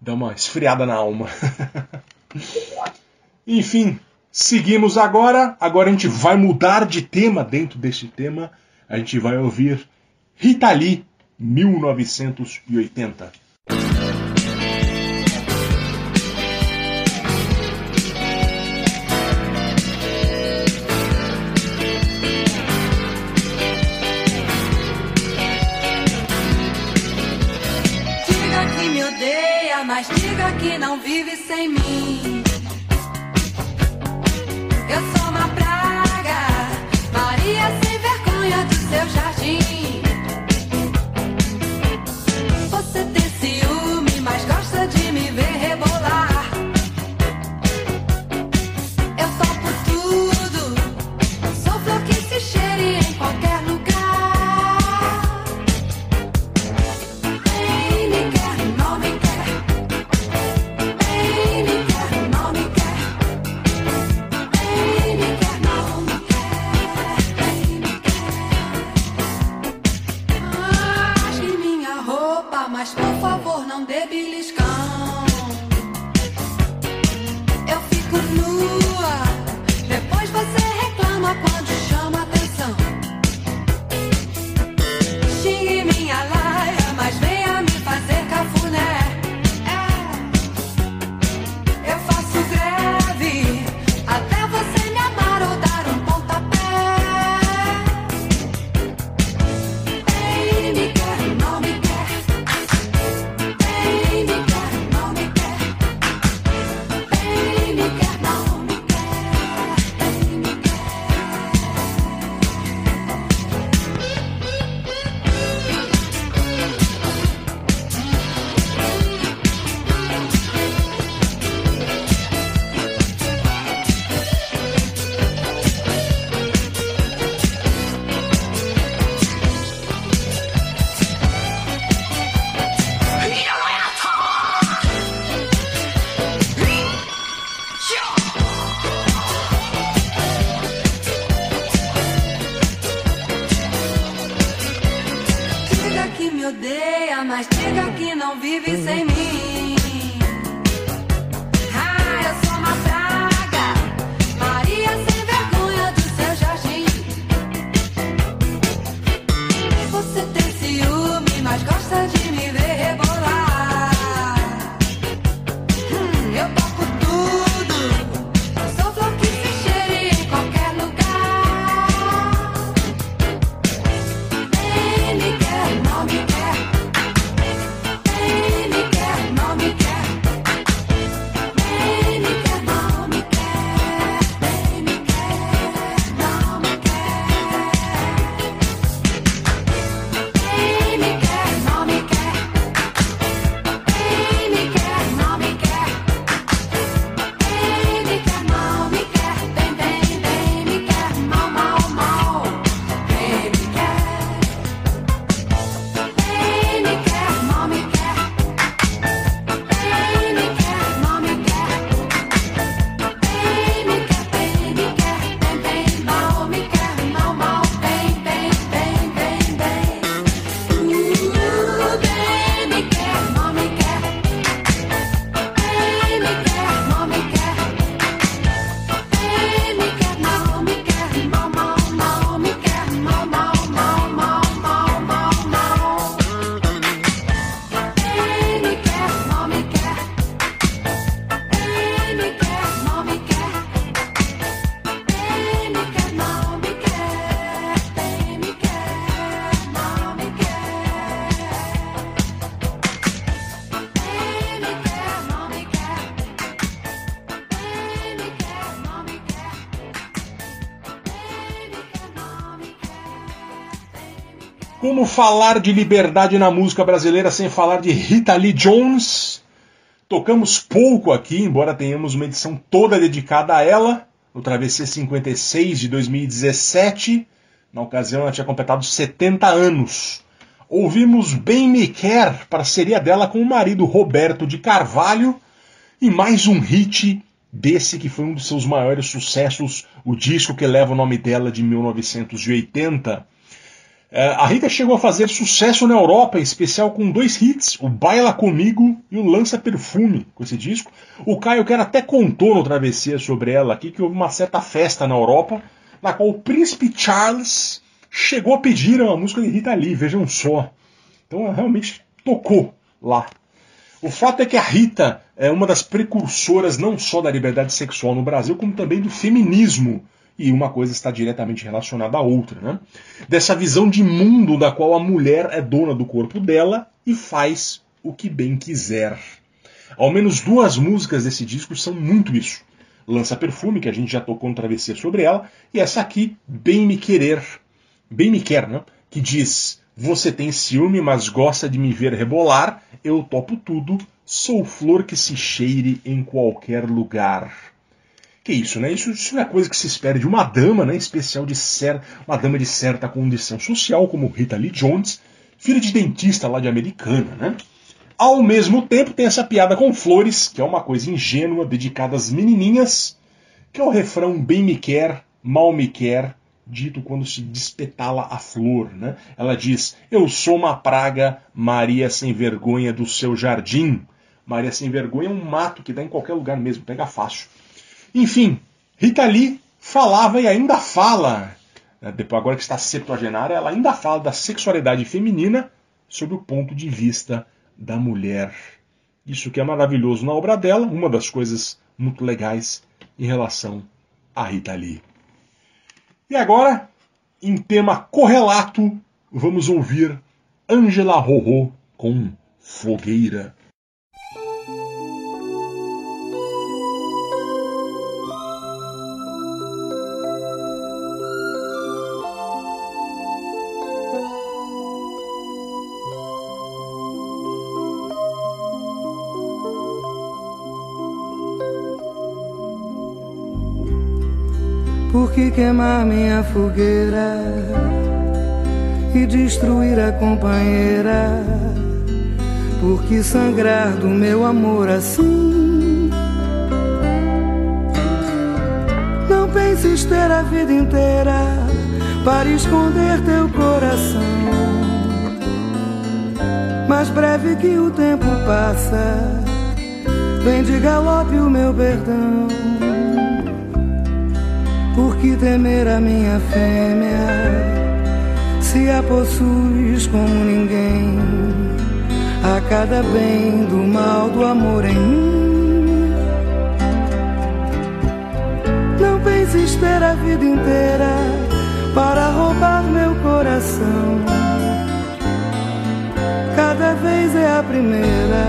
dá uma esfriada na alma. Enfim, seguimos agora. Agora a gente vai mudar de tema dentro deste tema. A gente vai ouvir Rita Lee, 1980. Que não vive sem mim. acorda. odeia, mas diga que não vive sem mim. Falar de liberdade na música brasileira sem falar de Rita Lee Jones? Tocamos pouco aqui, embora tenhamos uma edição toda dedicada a ela, no Travessia 56 de 2017. Na ocasião, ela tinha completado 70 anos. Ouvimos Bem Me Quer, parceria dela com o marido Roberto de Carvalho, e mais um hit desse que foi um dos seus maiores sucessos, o disco que leva o nome dela de 1980. É, a Rita chegou a fazer sucesso na Europa, em especial com dois hits, o Baila Comigo e o Lança Perfume, com esse disco. O Caio Quer até contou no Travessia sobre ela aqui que houve uma certa festa na Europa, na qual o Príncipe Charles chegou a pedir uma música de Rita Lee, vejam só. Então ela realmente tocou lá. O fato é que a Rita é uma das precursoras não só da liberdade sexual no Brasil, como também do feminismo. E uma coisa está diretamente relacionada à outra, né? Dessa visão de mundo da qual a mulher é dona do corpo dela e faz o que bem quiser. Ao menos duas músicas desse disco são muito isso. Lança Perfume, que a gente já tocou no Travessia sobre ela, e essa aqui, Bem Me Querer. Bem Me Quer, né? Que diz: Você tem ciúme, mas gosta de me ver rebolar, eu topo tudo, sou flor que se cheire em qualquer lugar. Que isso, né? Isso, isso não é coisa que se espera de uma dama, né? Especial de cer uma dama de certa condição social, como Rita Lee Jones, filha de dentista lá de Americana, né? Ao mesmo tempo tem essa piada com flores, que é uma coisa ingênua, dedicada às menininhas, que é o refrão bem me quer, mal me quer, dito quando se despetala a flor, né? Ela diz: "Eu sou uma praga, Maria sem vergonha do seu jardim". Maria sem vergonha é um mato que dá em qualquer lugar mesmo, pega fácil. Enfim, Rita Lee falava e ainda fala, né, depois agora que está septuagenária, ela ainda fala da sexualidade feminina sob o ponto de vista da mulher. Isso que é maravilhoso na obra dela, uma das coisas muito legais em relação a Rita Lee. E agora, em tema correlato, vamos ouvir Angela Rorô com Fogueira. Por que queimar minha fogueira e destruir a companheira? Por que sangrar do meu amor assim? Não penses ter a vida inteira para esconder teu coração. mais breve que o tempo passa, vem de galope o meu perdão. Por que temer a minha fêmea? Se a possuis como ninguém, a cada bem do mal do amor em mim. Não penses ter a vida inteira para roubar meu coração. Cada vez é a primeira,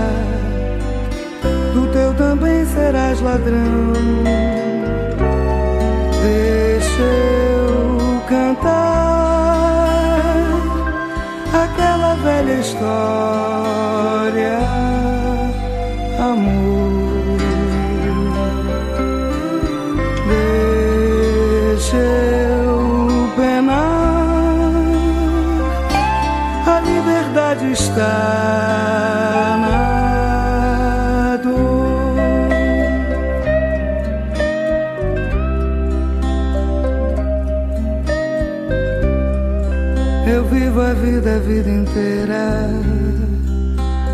do teu também serás ladrão. Deixa eu cantar aquela velha história, amor. Deixa eu penar, a liberdade está vida, inteira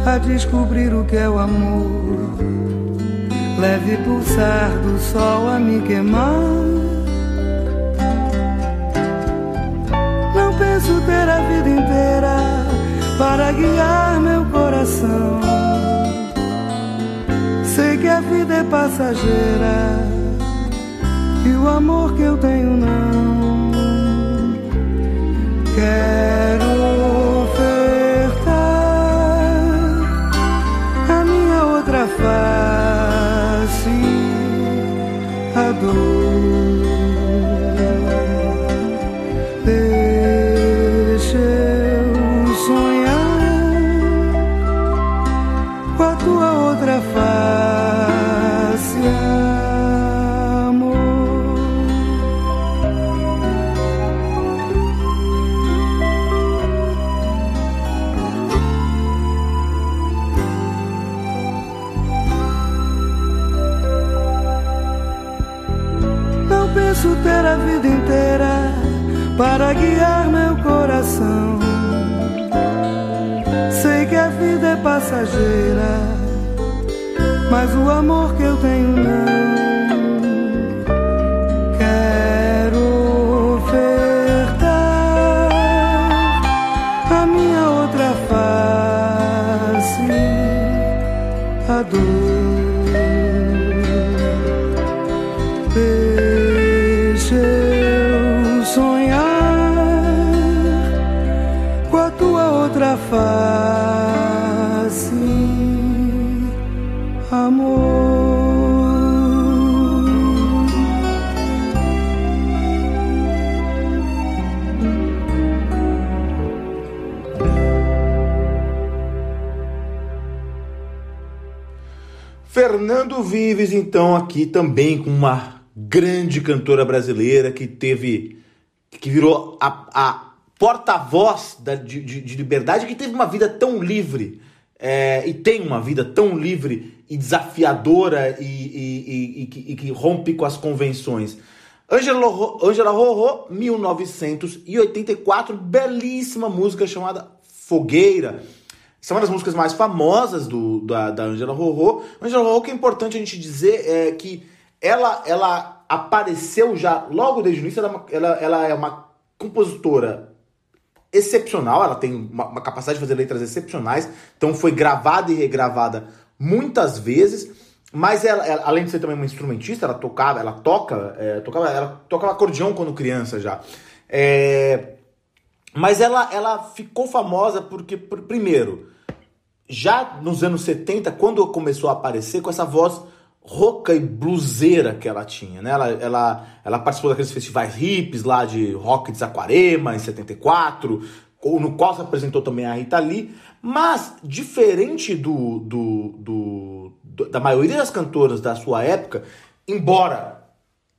a descobrir o que é o amor. Leve pulsar do sol a me queimar. Não penso ter a vida inteira para guiar meu coração. Sei que a vida é passageira e o amor que eu tenho não. Quero outra então, aqui também com uma grande cantora brasileira que teve. que virou a, a porta-voz de, de- de liberdade, que teve uma vida tão livre. é, e tem uma vida tão livre e desafiadora e, e- e- que, e que rompe com as convenções. Angela, Angela Rorô, 1984, belíssima música chamada Fogueira. É uma das músicas mais famosas do, da, da Angela Rorô. Angela Rorô, que é importante a gente dizer é que ela, ela apareceu já logo desde o início, ela, é ela, ela é uma compositora excepcional, ela tem uma, uma capacidade de fazer letras excepcionais, então foi gravada e regravada muitas vezes, mas ela, ela, além de ser também uma instrumentista, ela tocava, ela toca, é, tocava, ela tocava acordeão quando criança já. É, mas ela, ela ficou famosa porque, pr- primeiro, já nos anos 70, quando começou a aparecer com essa voz rouca e bluseira que ela tinha, né? Ela, ela, ela participou daqueles festivais hips lá de rock de Saquarema, em 74, ou no qual se apresentou também a Rita Lee, mas diferente do, do, do- do- da maioria das cantoras da sua época, embora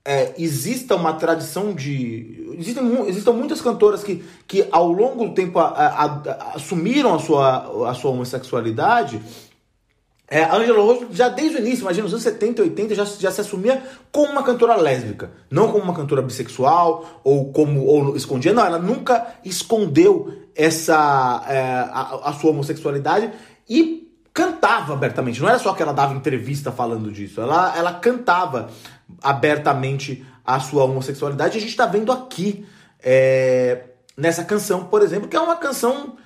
é, exista uma tradição de. Existem, existam muitas cantoras que, que ao longo do tempo a- a- a- assumiram a sua, a sua homossexualidade. É, a Angela Rose, já desde o início, imagina, nos anos 70 e 80, já, já se assumia como uma cantora lésbica. Não como uma cantora bissexual ou como ou escondia. Não, ela nunca escondeu essa é, a, a sua homossexualidade e cantava abertamente. Não era só que ela dava entrevista falando disso. Ela, ela cantava abertamente a sua homossexualidade. A gente está vendo aqui é, nessa canção, por exemplo, que é uma canção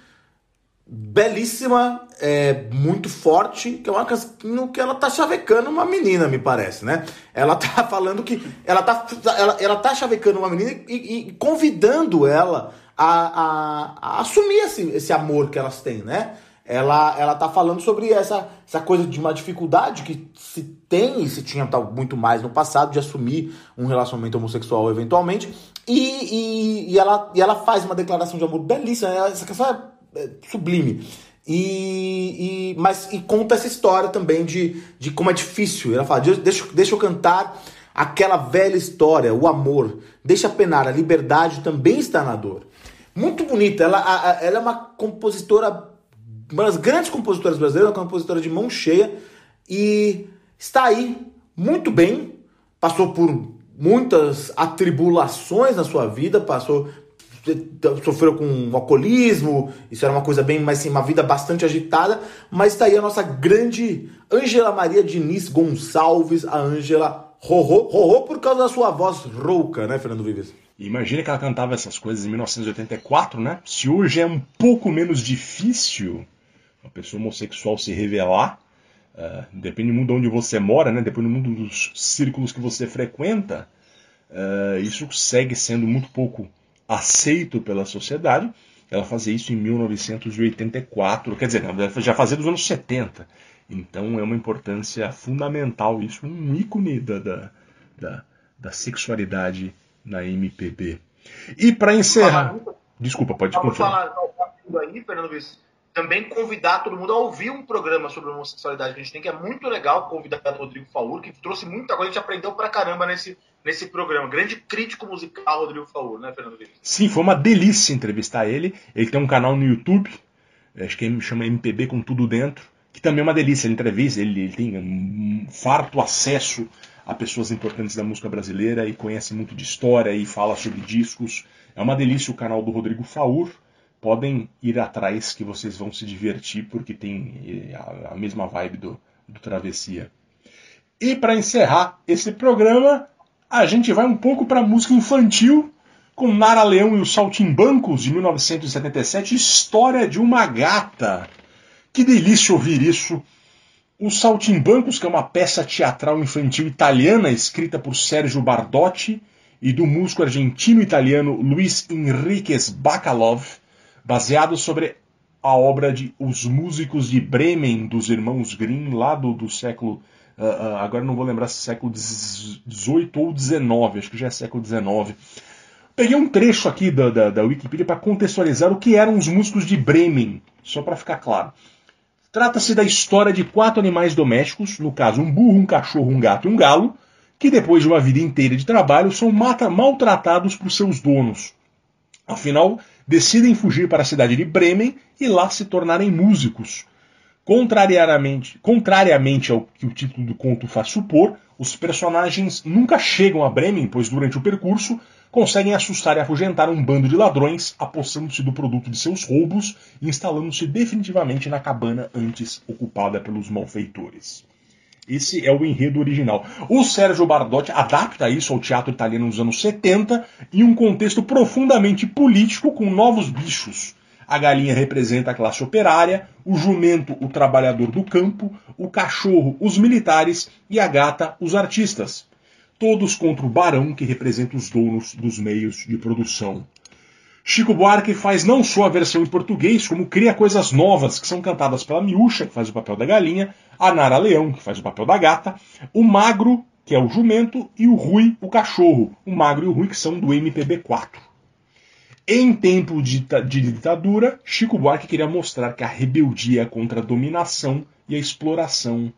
belíssima, é, muito forte, que é uma canção que ela tá chavecando uma menina, me parece, né? Ela tá falando que ela tá, ela, ela tá chavecando uma menina e, e convidando ela a, a, a assumir esse, esse amor que elas têm, né? Ela, ela tá falando sobre essa, essa coisa de uma dificuldade que se tem e se tinha muito mais no passado de assumir um relacionamento homossexual eventualmente. E, e, e ela, e ela faz uma declaração de amor belíssima. Essa canção é, é sublime. E, e, mas, e conta essa história também de, de como é difícil. Ela fala: deixa, deixa eu cantar aquela velha história, o amor. Deixa penar, a liberdade também está na dor. Muito bonita. Ela, ela é uma compositora uma das grandes compositoras brasileiras, uma compositora de mão cheia e está aí muito bem, passou por muitas atribulações na sua vida, passou sofreu com alcoolismo, isso era uma coisa bem, mas sim, uma vida bastante agitada, mas está aí a nossa grande Ângela Maria Diniz Gonçalves, a Ângela Rorô, Rorô por causa da sua voz rouca, né, Fernando Vives? Imagina que ela cantava essas coisas em 1984, né? Se hoje é um pouco menos difícil uma pessoa homossexual se revelar, uh, depende do mundo onde você mora, né? depende do mundo dos círculos que você frequenta, uh, isso segue sendo muito pouco aceito pela sociedade. Ela fazia isso em 1984, quer dizer, já fazia dos anos 70. Então é uma importância fundamental isso, um ícone da, da, da, da sexualidade na MPB. E para encerrar. Desculpa, pode continuar. falar aí, Fernando Luiz, também convidar todo mundo a ouvir um programa sobre homossexualidade que a gente tem, que é muito legal, convidar o Rodrigo Faur, que trouxe muita coisa, a gente aprendeu pra caramba nesse, nesse programa. Grande crítico musical, Rodrigo Faur, né, Fernando Luiz? Sim, foi uma delícia entrevistar ele. Ele tem um canal no YouTube, acho que chama MPB com tudo dentro, que também é uma delícia. Ele entrevista, ele, ele tem um farto acesso a pessoas importantes da música brasileira e conhece muito de história e fala sobre discos. É uma delícia o canal do Rodrigo Faur podem ir atrás que vocês vão se divertir porque tem a, mesma vibe do, do Travessia. E para encerrar esse programa, a gente vai um pouco para música infantil com Nara Leão e os Saltimbancos de 1977, História de uma Gata. Que delícia ouvir isso! Os Saltimbancos, que é uma peça teatral infantil italiana escrita por Sérgio Bardotti e do músico argentino-italiano Luiz Henriquez Bacalov, baseado sobre a obra de Os Músicos de Bremen, dos irmãos Grimm, lá do, do século. Uh, uh, agora não vou lembrar se é século XVIII ou XIX, acho que já é século XIX. Peguei um trecho aqui da, da, da Wikipedia para contextualizar o que eram os músicos de Bremen, só para ficar claro. Trata-se da história de quatro animais domésticos, no caso um burro, um cachorro, um gato e um galo, que depois de uma vida inteira de trabalho são maltratados por seus donos. Afinal, decidem fugir para a cidade de Bremen e lá se tornarem músicos. Contrariamente, contrariamente ao que o título do conto faz supor, os personagens nunca chegam a Bremen, pois durante o percurso conseguem assustar e afugentar um bando de ladrões, apossando-se do produto de seus roubos e instalando-se definitivamente na cabana antes ocupada pelos malfeitores. Esse é o enredo original. O Sérgio Bardotti adapta isso ao teatro italiano nos anos 70 em um contexto profundamente político com novos bichos. A galinha representa a classe operária, o jumento, o trabalhador do campo, o cachorro, os militares e a gata, os artistas. Todos contra o barão, que representa os donos dos meios de produção. Chico Buarque faz não só a versão em português, como cria coisas novas que são cantadas pela Miúcha, que faz o papel da galinha, a Nara Leão, que faz o papel da gata, o Magro, que é o jumento, e o Rui, o cachorro. O Magro e o Rui, que são do MPB4. Em tempo de, de ditadura, Chico Buarque queria mostrar que a rebeldia contra a dominação e a exploração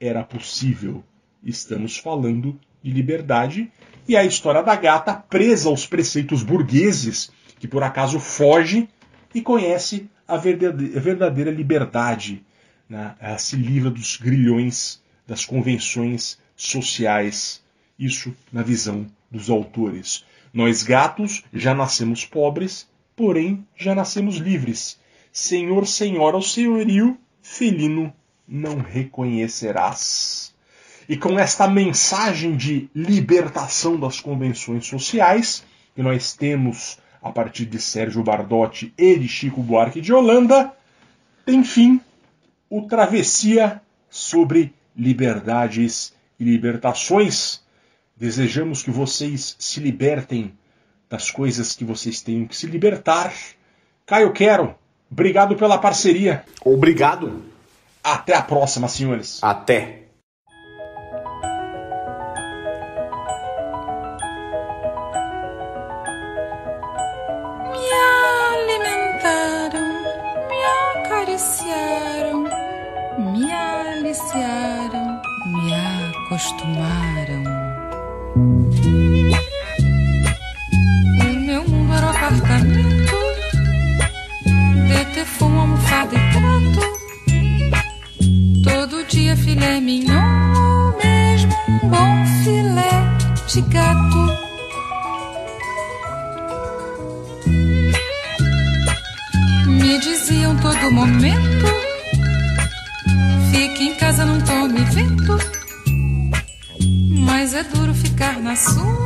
era possível. Estamos falando de liberdade e a história da gata presa aos preceitos burgueses que por acaso foge e conhece a verdadeira liberdade né, se livra dos grilhões das convenções sociais. Isso na visão dos autores. Nós gatos já nascemos pobres, porém já nascemos livres. Senhor, senhora, o senhorio felino não reconhecerás. E com esta mensagem de libertação das convenções sociais, que nós temos a partir de Sérgio Bardotti e de Chico Buarque de Holanda, tem fim o Travessia sobre liberdades e libertações. Desejamos que vocês se libertem das coisas que vocês têm que se libertar. Caio Quero, obrigado pela parceria. Obrigado. Até a próxima, senhores. Até. Acostumaram. O meu mundo era um apartamento, de tefum, almofada e trato. Todo dia filé mignon, mesmo um bom filé de gato. Me diziam todo momento: Fique em casa, não tome vento. É duro ficar na sua